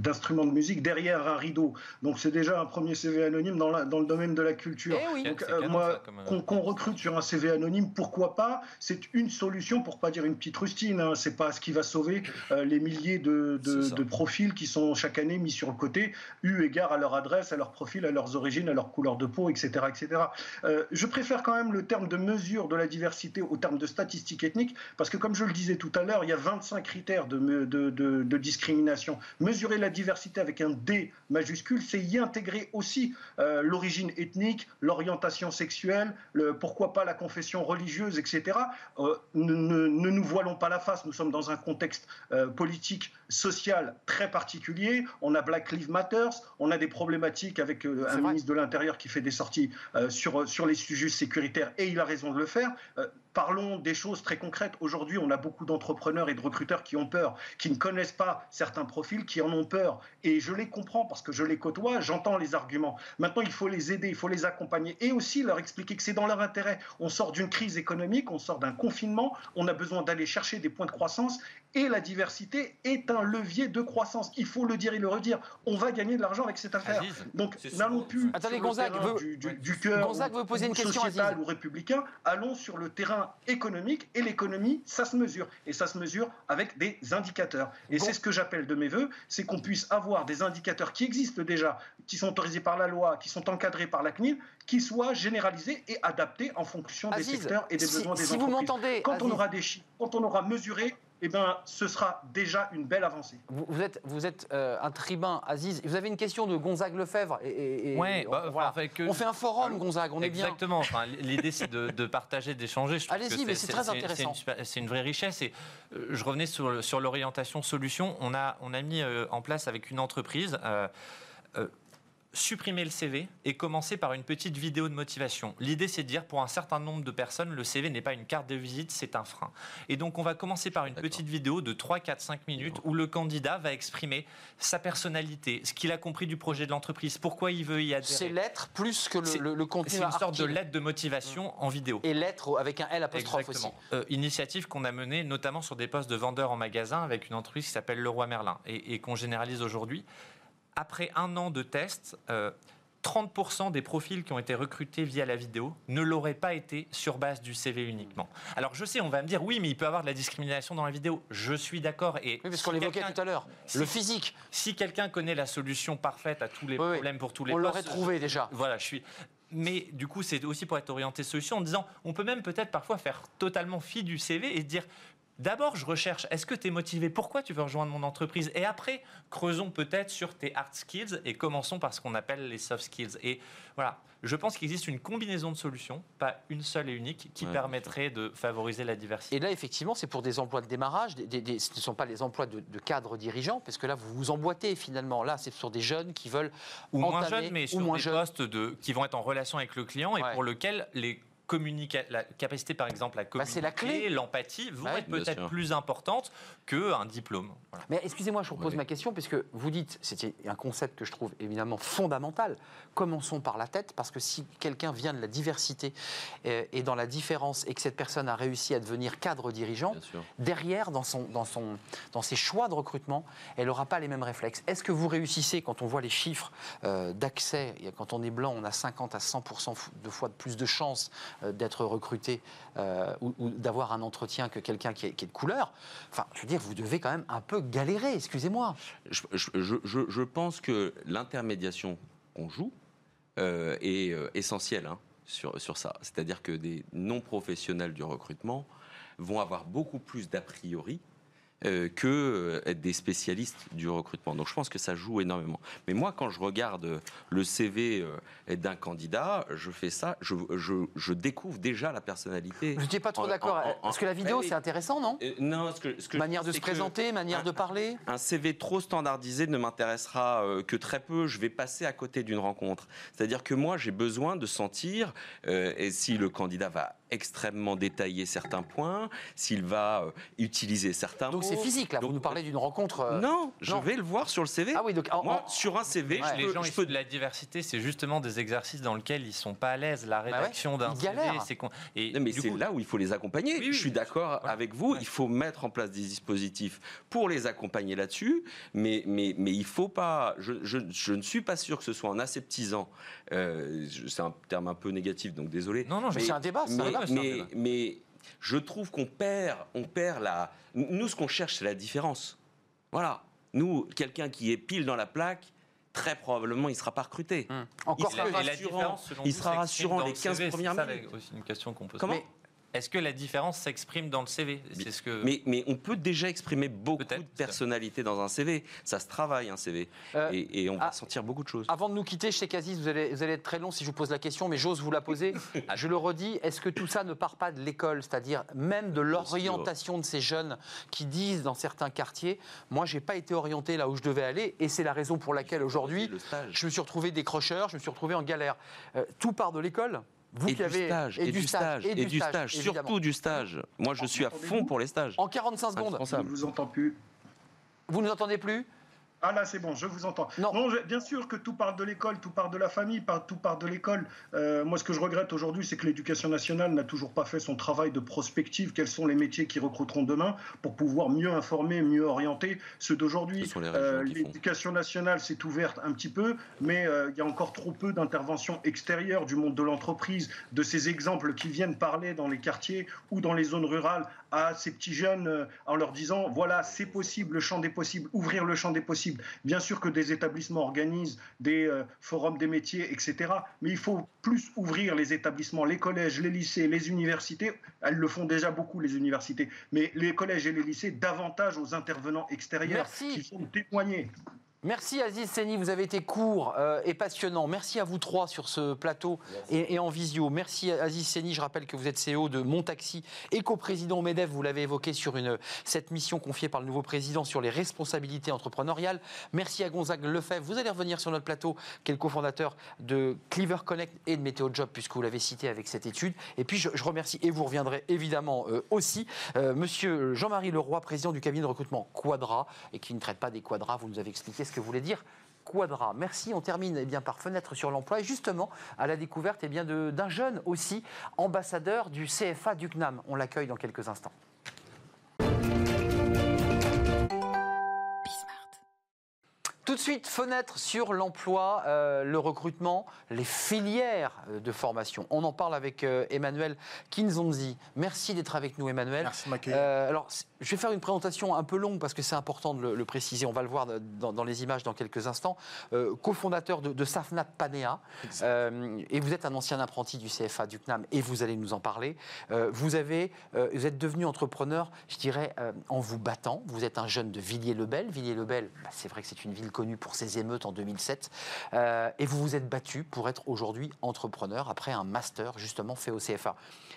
d'instruments de, musique derrière un rideau. Donc c'est déjà un premier CV anonyme dans, la- dans le domaine de la culture. Eh oui. Donc, euh, canon, moi, qu'on recrute sur un CV anonyme, pourquoi pas? C'est une solution, pour pas dire une petite rustine. Hein. C'est pas ce qui va sauver euh, les milliers de profils qui sont chaque année mis sur le côté, eu égard à leur adresse, à leur profil, à leurs origines, à leur couleur de peau, etc., etc. Euh, je préfère quand même le terme de mesure de la diversité au terme de statistiques ethniques, parce que comme je le disais tout à l'heure, il y a 25 critères de, de- de- de discrimination. Mesurer la diversité avec un D majuscule, c'est y intégrer aussi euh, l'origine ethnique, l'orientation sexuelle, le, pourquoi pas la confession religieuse, etc. Euh, ne, ne- ne nous voilons pas la face, nous sommes dans un contexte politique, social très particulier. On a Black Lives Matter, on a des problématiques avec un vrai. ministre de l'Intérieur qui fait des sorties euh, sur, sur les sujets sécuritaires et il a raison de le faire. Parlons des choses très concrètes. Aujourd'hui, on a beaucoup d'entrepreneurs et de recruteurs qui ont peur, qui ne connaissent pas certains profils, qui en ont peur. Et je les comprends parce que je les côtoie, j'entends les arguments. Maintenant, il faut les aider, il faut les accompagner et aussi leur expliquer que c'est dans leur intérêt. On sort d'une crise économique, on sort d'un confinement, on a besoin d'aller chercher des points de croissance et la diversité est un levier de croissance. Il faut le dire et le redire. On va gagner de l'argent avec cette affaire. Aziz, Donc, n'allons plus Attendez, sur le Gonzague terrain veut- du, du, Ouais. du cœur Gonzague ou- veut poser une ou question, sociétal Aziz. ou républicain. Allons sur le terrain économique et l'économie, ça se mesure et ça se mesure avec des indicateurs. Et c'est ce que j'appelle de mes voeux, c'est qu'on puisse avoir des indicateurs qui existent déjà, qui sont autorisés par la loi, qui sont encadrés par la CNIL, qui soient généralisés et adaptés en fonction des secteurs et des si, besoins des si entreprises. Quand on aura des chiffres, quand on aura mesuré, eh ben, ce sera déjà une belle avancée. vous, vous êtes, vous êtes euh, un tribun, Aziz. Vous avez une question de Gonzague Lefebvre. Et, et- et- Ouais, on, bah, voilà. enfin, avec, euh, On fait un forum, Gonzague, on est bien. Exactement. Enfin, L'idée, c'est de, de partager, d'échanger. Allez-y, mais c'est très intéressant. C'est une, vraie richesse. Et euh, je revenais sur, sur l'orientation solution. On a, on a mis euh, en place avec une entreprise. Supprimer le CV et commencer par une petite vidéo de motivation. L'idée, c'est de dire pour un certain nombre de personnes, le CV n'est pas une carte de visite, c'est un frein. Et donc, on va commencer par une petite vidéo de 3, 4, 5 minutes où le candidat va exprimer sa personnalité, ce qu'il a compris du projet de l'entreprise, pourquoi il veut y adhérer. C'est lettre plus que le, le, le contenu. C'est une sorte de lettre de motivation en vidéo. Et lettre avec un L apostrophe aussi. Euh, initiative qu'on a menée notamment sur des postes de vendeurs en magasin avec une entreprise qui s'appelle Leroy Merlin et, et qu'on généralise aujourd'hui. Après un an de tests, euh, 30% des profils qui ont été recrutés via la vidéo ne l'auraient pas été sur base du CV uniquement. Alors je sais, on va me dire oui, mais il peut y avoir de la discrimination dans la vidéo. Je suis d'accord. Et Oui, parce si qu'on l'évoquait tout à l'heure. si- Le physique, Si quelqu'un connaît la solution parfaite à tous les Oui, oui. problèmes pour tous les on l'aurait trouvé déjà. voilà, je suis. Mais du coup, c'est aussi pour être orienté solution en disant, on peut même peut-être parfois faire totalement fi du CV et se dire, d'abord, je recherche, est-ce que tu es motivé? Pourquoi tu veux rejoindre mon entreprise? Et après, creusons peut-être sur tes hard skills et commençons par ce qu'on appelle les soft skills. Et voilà, je pense qu'il existe une combinaison de solutions, pas une seule et unique, qui Ouais, permettrait de favoriser la diversité. Et là, effectivement, c'est pour des emplois de démarrage. des- des- des- ce ne sont pas les emplois de, de cadres dirigeants, parce que là, vous vous emboîtez finalement. Là, c'est sur des jeunes qui veulent ou moins entamer- jeunes, mais ou sur moins des jeunes. postes de, qui vont être en relation avec le client et Ouais. pour lequel les communica- la capacité par exemple à Bah, communiquer, c'est la clé. l'empathie vont Ouais. être peut-être sûr. plus importantes qu'un diplôme. Voilà. Mais excusez-moi, je vous repose Oui. ma question, puisque vous dites, c'était un concept que je trouve évidemment fondamental. Commençons par la tête, parce que si quelqu'un vient de la diversité euh, et dans la différence, et que cette personne a réussi à devenir cadre dirigeant, derrière, dans, son, dans, son, dans ses choix de recrutement, elle n'aura pas les mêmes réflexes. Est-ce que vous réussissez, quand on voit les chiffres euh, d'accès, quand on est blanc, on a 50 à 100% de fois de plus de chances d'être recruté euh, ou, d'avoir un entretien que quelqu'un qui est, de couleur Enfin, je veux dire, vous devez quand même un peu galérer, excusez-moi. Je, pense que l'intermédiation qu'on joue euh, est euh, essentielle hein, sur, sur ça. C'est-à-dire que des non-professionnels du recrutement vont avoir beaucoup plus d'a priori euh, que euh, des spécialistes du recrutement. Donc je pense que ça joue énormément. Mais moi, quand je regarde le CV euh, d'un candidat, je fais ça, je, je- je découvre déjà la personnalité. Je n'étais pas trop d'accord. Parce que la vidéo, c'est intéressant, non Euh, non, ce que, ce que Manière de se présenter, manière de parler un CV trop standardisé ne m'intéressera euh, que très peu. Je vais passer à côté d'une rencontre. C'est-à-dire que moi, j'ai besoin de sentir, euh, et si le candidat va extrêmement détailler certains points, s'il va euh, utiliser certains Donc mots. C'est physique, là. Donc, vous nous parlez d'une rencontre. euh, Non, je non. vais le voir sur le CV. Ah oui, donc en- Moi, en- sur un CV, Ouais. je les peux, gens je peux- de la diversité, c'est justement des exercices dans lesquels ils sont pas à l'aise. La Bah ouais, rédaction d'un CV, c'est con- et Non, mais c'est coup, là où il faut les accompagner. Oui, oui, je suis d'accord avec vous. Ouais. Il faut mettre en place des dispositifs pour les accompagner là-dessus. Mais, mais, mais il faut pas. Je, je- je ne suis pas sûr que ce soit en aseptisant. euh, c'est un terme un peu négatif, donc désolé. non, non, Mais c'est un débat, un mais, débat. c'est un mais, débat. mais je trouve qu'on perd, on perd la. Nous, ce qu'on cherche, c'est la différence. Voilà. Nous, quelqu'un qui est pile dans la plaque, très probablement, il ne sera pas recruté. Hum. Encore Il la rassurant. Il sera rassurant les le 15 CV, premières c'est ça, minutes. la- aussi une question qu'on peut se poser. Est-ce que la différence s'exprime dans le CV C'est ce que. Mais, mais on peut déjà exprimer beaucoup de personnalité dans un CV. Ça se travaille, un CV. Euh, et, et on va ah, sentir beaucoup de choses. Avant de nous quitter, je sais qu'Aziz, vous allez, vous allez être très long si je vous pose la question, mais j'ose vous la poser. je le redis, est-ce que tout ça ne part pas de l'école, c'est-à-dire même de l'orientation de ces jeunes qui disent dans certains quartiers, moi, j'ai pas été orienté là où je devais aller, et c'est la raison pour laquelle aujourd'hui, je me suis retrouvé décrocheur, je me suis retrouvé en galère. Euh, tout part de l'école? Vous et, qui du avez stage, et, du stage, et du stage, évidemment. surtout du stage. Moi, je suis à fond pour les stages. En 45 secondes, Je ne vous entends plus. vous nous entendez plus? Ah là, c'est bon, je vous entends. Non. je- bien sûr que tout part de l'école, tout part de la famille, par- tout part de l'école. Euh, moi, ce que je regrette aujourd'hui, c'est que l'éducation nationale n'a toujours pas fait son travail de prospective. Quels sont les métiers qui recruteront demain pour pouvoir mieux informer, mieux orienter ceux d'aujourd'hui? Euh. L'éducation nationale s'est ouverte un petit peu, mais euh, il y a encore trop peu d'interventions extérieures du monde de l'entreprise, de ces exemples qui viennent parler dans les quartiers ou dans les zones rurales à ces petits jeunes euh, en leur disant voilà, c'est possible, le champ des possibles, ouvrir le champ des possibles. Bien sûr que des établissements organisent des euh, forums des métiers, etc. Mais il faut plus ouvrir les établissements, les collèges, les lycées, les universités. Elles le font déjà beaucoup, les universités. Mais les collèges et les lycées, davantage aux intervenants extérieurs Merci. qui vont témoigner. Merci Aziz Seni, vous avez été court euh, et passionnant. Merci à vous trois sur ce plateau et, et en visio. Merci Aziz Seni, je rappelle que vous êtes CEO de Montaxi et coprésident MEDEF, vous l'avez évoqué sur une, cette mission confiée par le nouveau président sur les responsabilités entrepreneuriales. Merci à Gonzague Lefebvre, vous allez revenir sur notre plateau, qui est le cofondateur de Cleaver Connect et de Météo Job, puisque vous l'avez cité avec cette étude. Et puis je, je remercie, et vous reviendrez évidemment euh, aussi, euh, monsieur Jean-Marie Leroy, président du cabinet de recrutement Quadra, et qui ne traite pas des quadras, vous nous avez expliqué ce que voulez dire Quadra. Merci. On termine eh bien, par fenêtre sur l'emploi et justement à la découverte eh d'un jeune aussi ambassadeur du CFA du CNAM. On l'accueille dans quelques instants. De suite, fenêtre sur l'emploi, euh, le recrutement, les filières euh, de formation. On en parle avec euh, Emmanuel Kinzonzi. Merci d'être avec nous, Emmanuel. Merci de. Euh, alors, je vais faire une présentation un peu longue parce que c'est important de le, le préciser. On va le voir dans, dans les images dans quelques instants. Euh, cofondateur de, de Safnat Panea. Euh, et vous êtes un ancien apprenti du CFA du CNAM et vous allez nous en parler. Euh, vous, avez, euh, vous êtes devenu entrepreneur, je dirais, euh, en vous battant. Vous êtes un jeune de Villiers-le-Bel. Villiers-le-Bel, bah, c'est vrai que c'est une ville connue pour ses émeutes en 2007. Euh, et vous vous êtes battu pour être aujourd'hui entrepreneur après un master justement fait au CFA.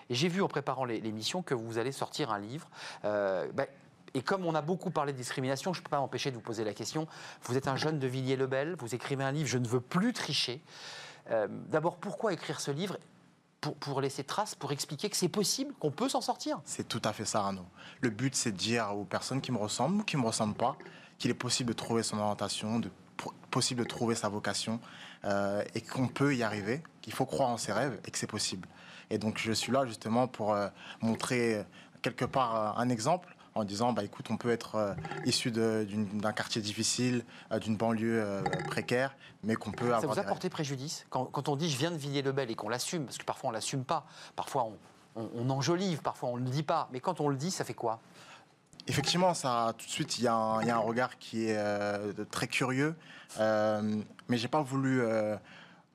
J'ai vu en préparant l'émission que vous allez sortir un livre. euh, bah, et comme on a beaucoup parlé de discrimination, je ne peux pas m'empêcher de vous poser la question. Vous êtes un jeune de Villiers-le-Bel, vous écrivez un livre, Je ne veux plus tricher. Euh, D'abord, pourquoi écrire ce livre? Pour, pour laisser trace, pour expliquer que c'est possible, qu'on peut s'en sortir? C'est tout à fait ça, Arnaud. Le but, c'est de dire aux personnes qui me ressemblent ou qui ne me ressemblent pas qu'il est possible de trouver son orientation, de, po- possible de trouver sa vocation euh, et qu'on peut y arriver, qu'il faut croire en ses rêves et que c'est possible. Et donc, je suis là justement pour euh, montrer quelque part euh, un exemple en disant, bah, écoute, on peut être euh, issu d'un quartier difficile, d'une banlieue précaire, mais qu'on peut Ça avoir... vous a porté préjudice quand, quand on dit je viens de Villiers-le-Bel et qu'on l'assume, parce que parfois on l'assume pas, parfois on, on- on enjolive, parfois on ne le dit pas, mais quand on le dit, ça fait quoi? Effectivement, ça, tout de suite, il y, a un regard qui est euh, très curieux, euh, mais j'ai pas voulu euh,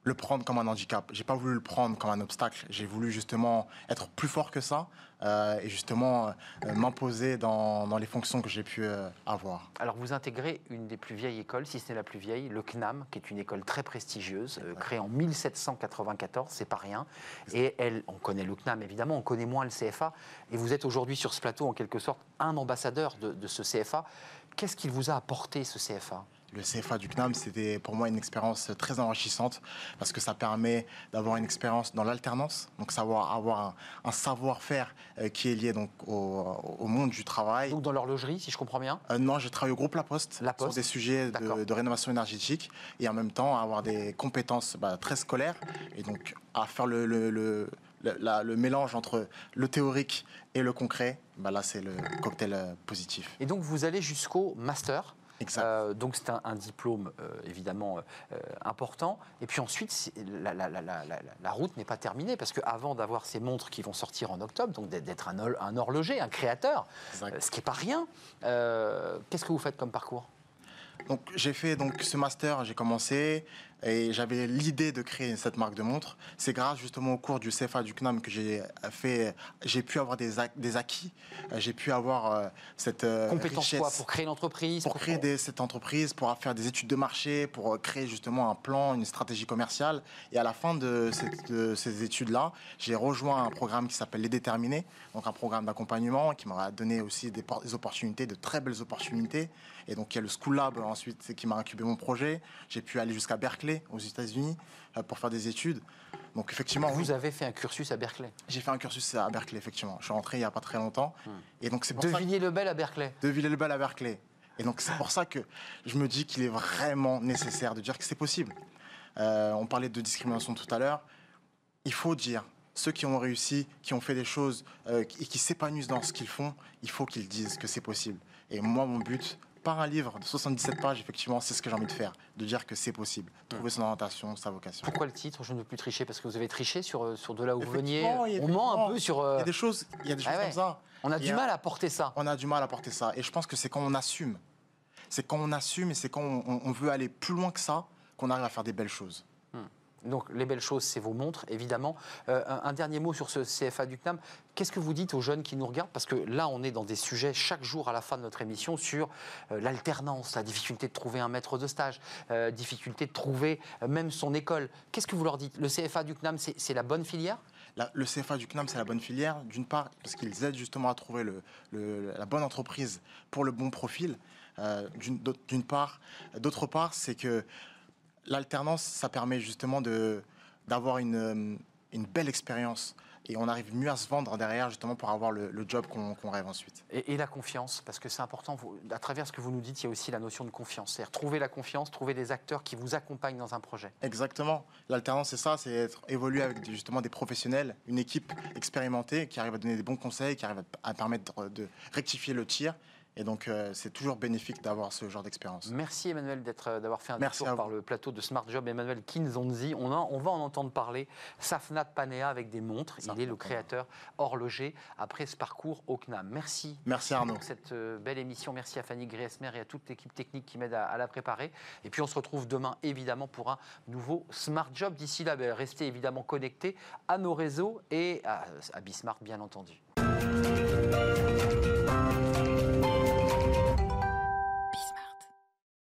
le prendre comme un handicap. J'ai pas voulu le prendre comme un obstacle. J'ai voulu justement être plus fort que ça euh, et justement euh, m'imposer dans, dans les fonctions que j'ai pu euh, avoir. Alors vous intégrez une des plus vieilles écoles, si ce n'est la plus vieille, le CNAM, qui est une école très prestigieuse, créée en 1794, c'est pas rien. Et elle, on connaît le CNAM évidemment, on connaît moins le CFA. Et vous êtes aujourd'hui sur ce plateau en quelque sorte un ambassadeur de, de ce CFA. Qu'est-ce qu'il vous a apporté ce CFA Le CFA du CNAM, c'était pour moi une expérience très enrichissante parce que ça permet d'avoir une expérience dans l'alternance, donc savoir avoir un, un savoir-faire euh, qui est lié donc au, au monde du travail. Donc dans l'horlogerie, si je comprends bien? Euh, non, j'ai travaillé au groupe La Poste, La sur Poste, des sujets de, de rénovation énergétique et en même temps avoir des compétences bah, très scolaires et donc à faire le, le, le- le- la- le mélange entre le théorique et le concret. Bah, là, c'est le cocktail euh, positif. Et donc vous allez jusqu'au master? Euh, donc c'est un, un diplôme euh, évidemment euh, important. Et puis ensuite, la, la- la- la- la- la route n'est pas terminée parce qu'avant d'avoir ces montres qui vont sortir en octobre, donc d'être- un, horloger, un créateur, ce qui n'est pas rien, qu'est-ce que vous faites comme parcours? Donc j'ai fait donc ce master, j'ai commencé et j'avais l'idée de créer cette marque de montre. C'est grâce justement au cours du CFA du CNAM que j'ai fait, j'ai pu avoir des, des acquis, Euh, j'ai pu avoir euh, cette euh, quoi richesse Pour créer l'entreprise pour créer des- cette entreprise, pour faire des études de marché, pour créer justement un plan, une stratégie commerciale. Et à la fin de, cette- de ces études-là, j'ai rejoint un programme qui s'appelle Les Déterminés, donc un programme d'accompagnement qui m'a donné aussi des opportunités, de très belles opportunités. Et donc il y a le School Lab ensuite qui m'a incubé mon projet. J'ai pu aller jusqu'à Berkeley aux États-Unis euh, pour faire des études. Donc effectivement, oui, Vous avez fait un cursus à Berkeley. j'ai fait un cursus à Berkeley effectivement. Je suis rentré il n'y a pas très longtemps. Et donc c'est pour De ça que- Villiers-le-Bel à Berkeley. de Villers-le-Bel à Berkeley. Et donc c'est pour ça que je me dis qu'il est vraiment nécessaire de dire que c'est possible. Euh, on parlait de discrimination tout à l'heure. Il faut dire, ceux qui ont réussi, qui ont fait des choses euh, et qui s'épanouissent dans ce qu'ils font, il faut qu'ils disent que c'est possible. Et moi, mon but, par un livre de 77 pages, effectivement, c'est ce que j'ai envie de faire, de dire que c'est possible, trouver son orientation, sa vocation. Pourquoi le titre Je ne veux plus tricher Parce que vous avez triché sur, euh, sur de là où vous veniez. Il On ment un peu sur. Il euh, y a des choses, il y a des choses Ah ouais. comme ça. On a Il du a- mal à porter ça. on a du mal à porter ça. Et je pense que c'est quand on assume. C'est quand on assume et c'est quand on, on- on veut aller plus loin que ça qu'on arrive à faire des belles choses. Donc les belles choses, c'est vos montres, évidemment. Euh, un, dernier mot sur ce CFA du CNAM. Qu'est-ce que vous dites aux jeunes qui nous regardent? Parce que là, on est dans des sujets chaque jour à la fin de notre émission sur euh, l'alternance, la difficulté de trouver un maître de stage, euh, difficulté de trouver euh, même son école. Qu'est-ce que vous leur dites? Le CFA du CNAM, c'est la bonne filière? Le CFA du CNAM, c'est la bonne filière, d'une part, parce qu'ils aident justement à trouver la bonne entreprise pour le bon profil, d'une part. D'autre part, c'est que l'alternance, ça permet justement de- d'avoir une, euh, une belle expérience. Et on arrive mieux à se vendre derrière, justement, pour avoir le, le job qu'on rêve ensuite. et, et la confiance, parce que c'est important, vous- à travers ce que vous nous dites, il y a aussi la notion de confiance. C'est-à-dire trouver la confiance, trouver des acteurs qui vous accompagnent dans un projet. Exactement. L'alternance, c'est ça, c'est être évoluer avec justement des professionnels, une équipe expérimentée qui arrive à donner des bons conseils, qui arrive à, à permettre de rectifier le tir. Et donc, euh, c'est toujours bénéfique d'avoir ce genre d'expérience. Merci Emmanuel euh, d'avoir fait un Merci vous. par le plateau de Smart Job. Emmanuel Kinzonzi, on, va en entendre parler. Safnat Panea avec des montres. Il est le créateur horloger après ce parcours au CNAM. Merci. Merci Arnaud. pour cette euh, belle émission. Merci à Fanny Griesmer et à toute l'équipe technique qui m'aide à, à la préparer. Et puis on se retrouve demain évidemment pour un nouveau Smart Job. D'ici là, ben, restez évidemment connectés à nos réseaux et à, à Bismarck bien entendu.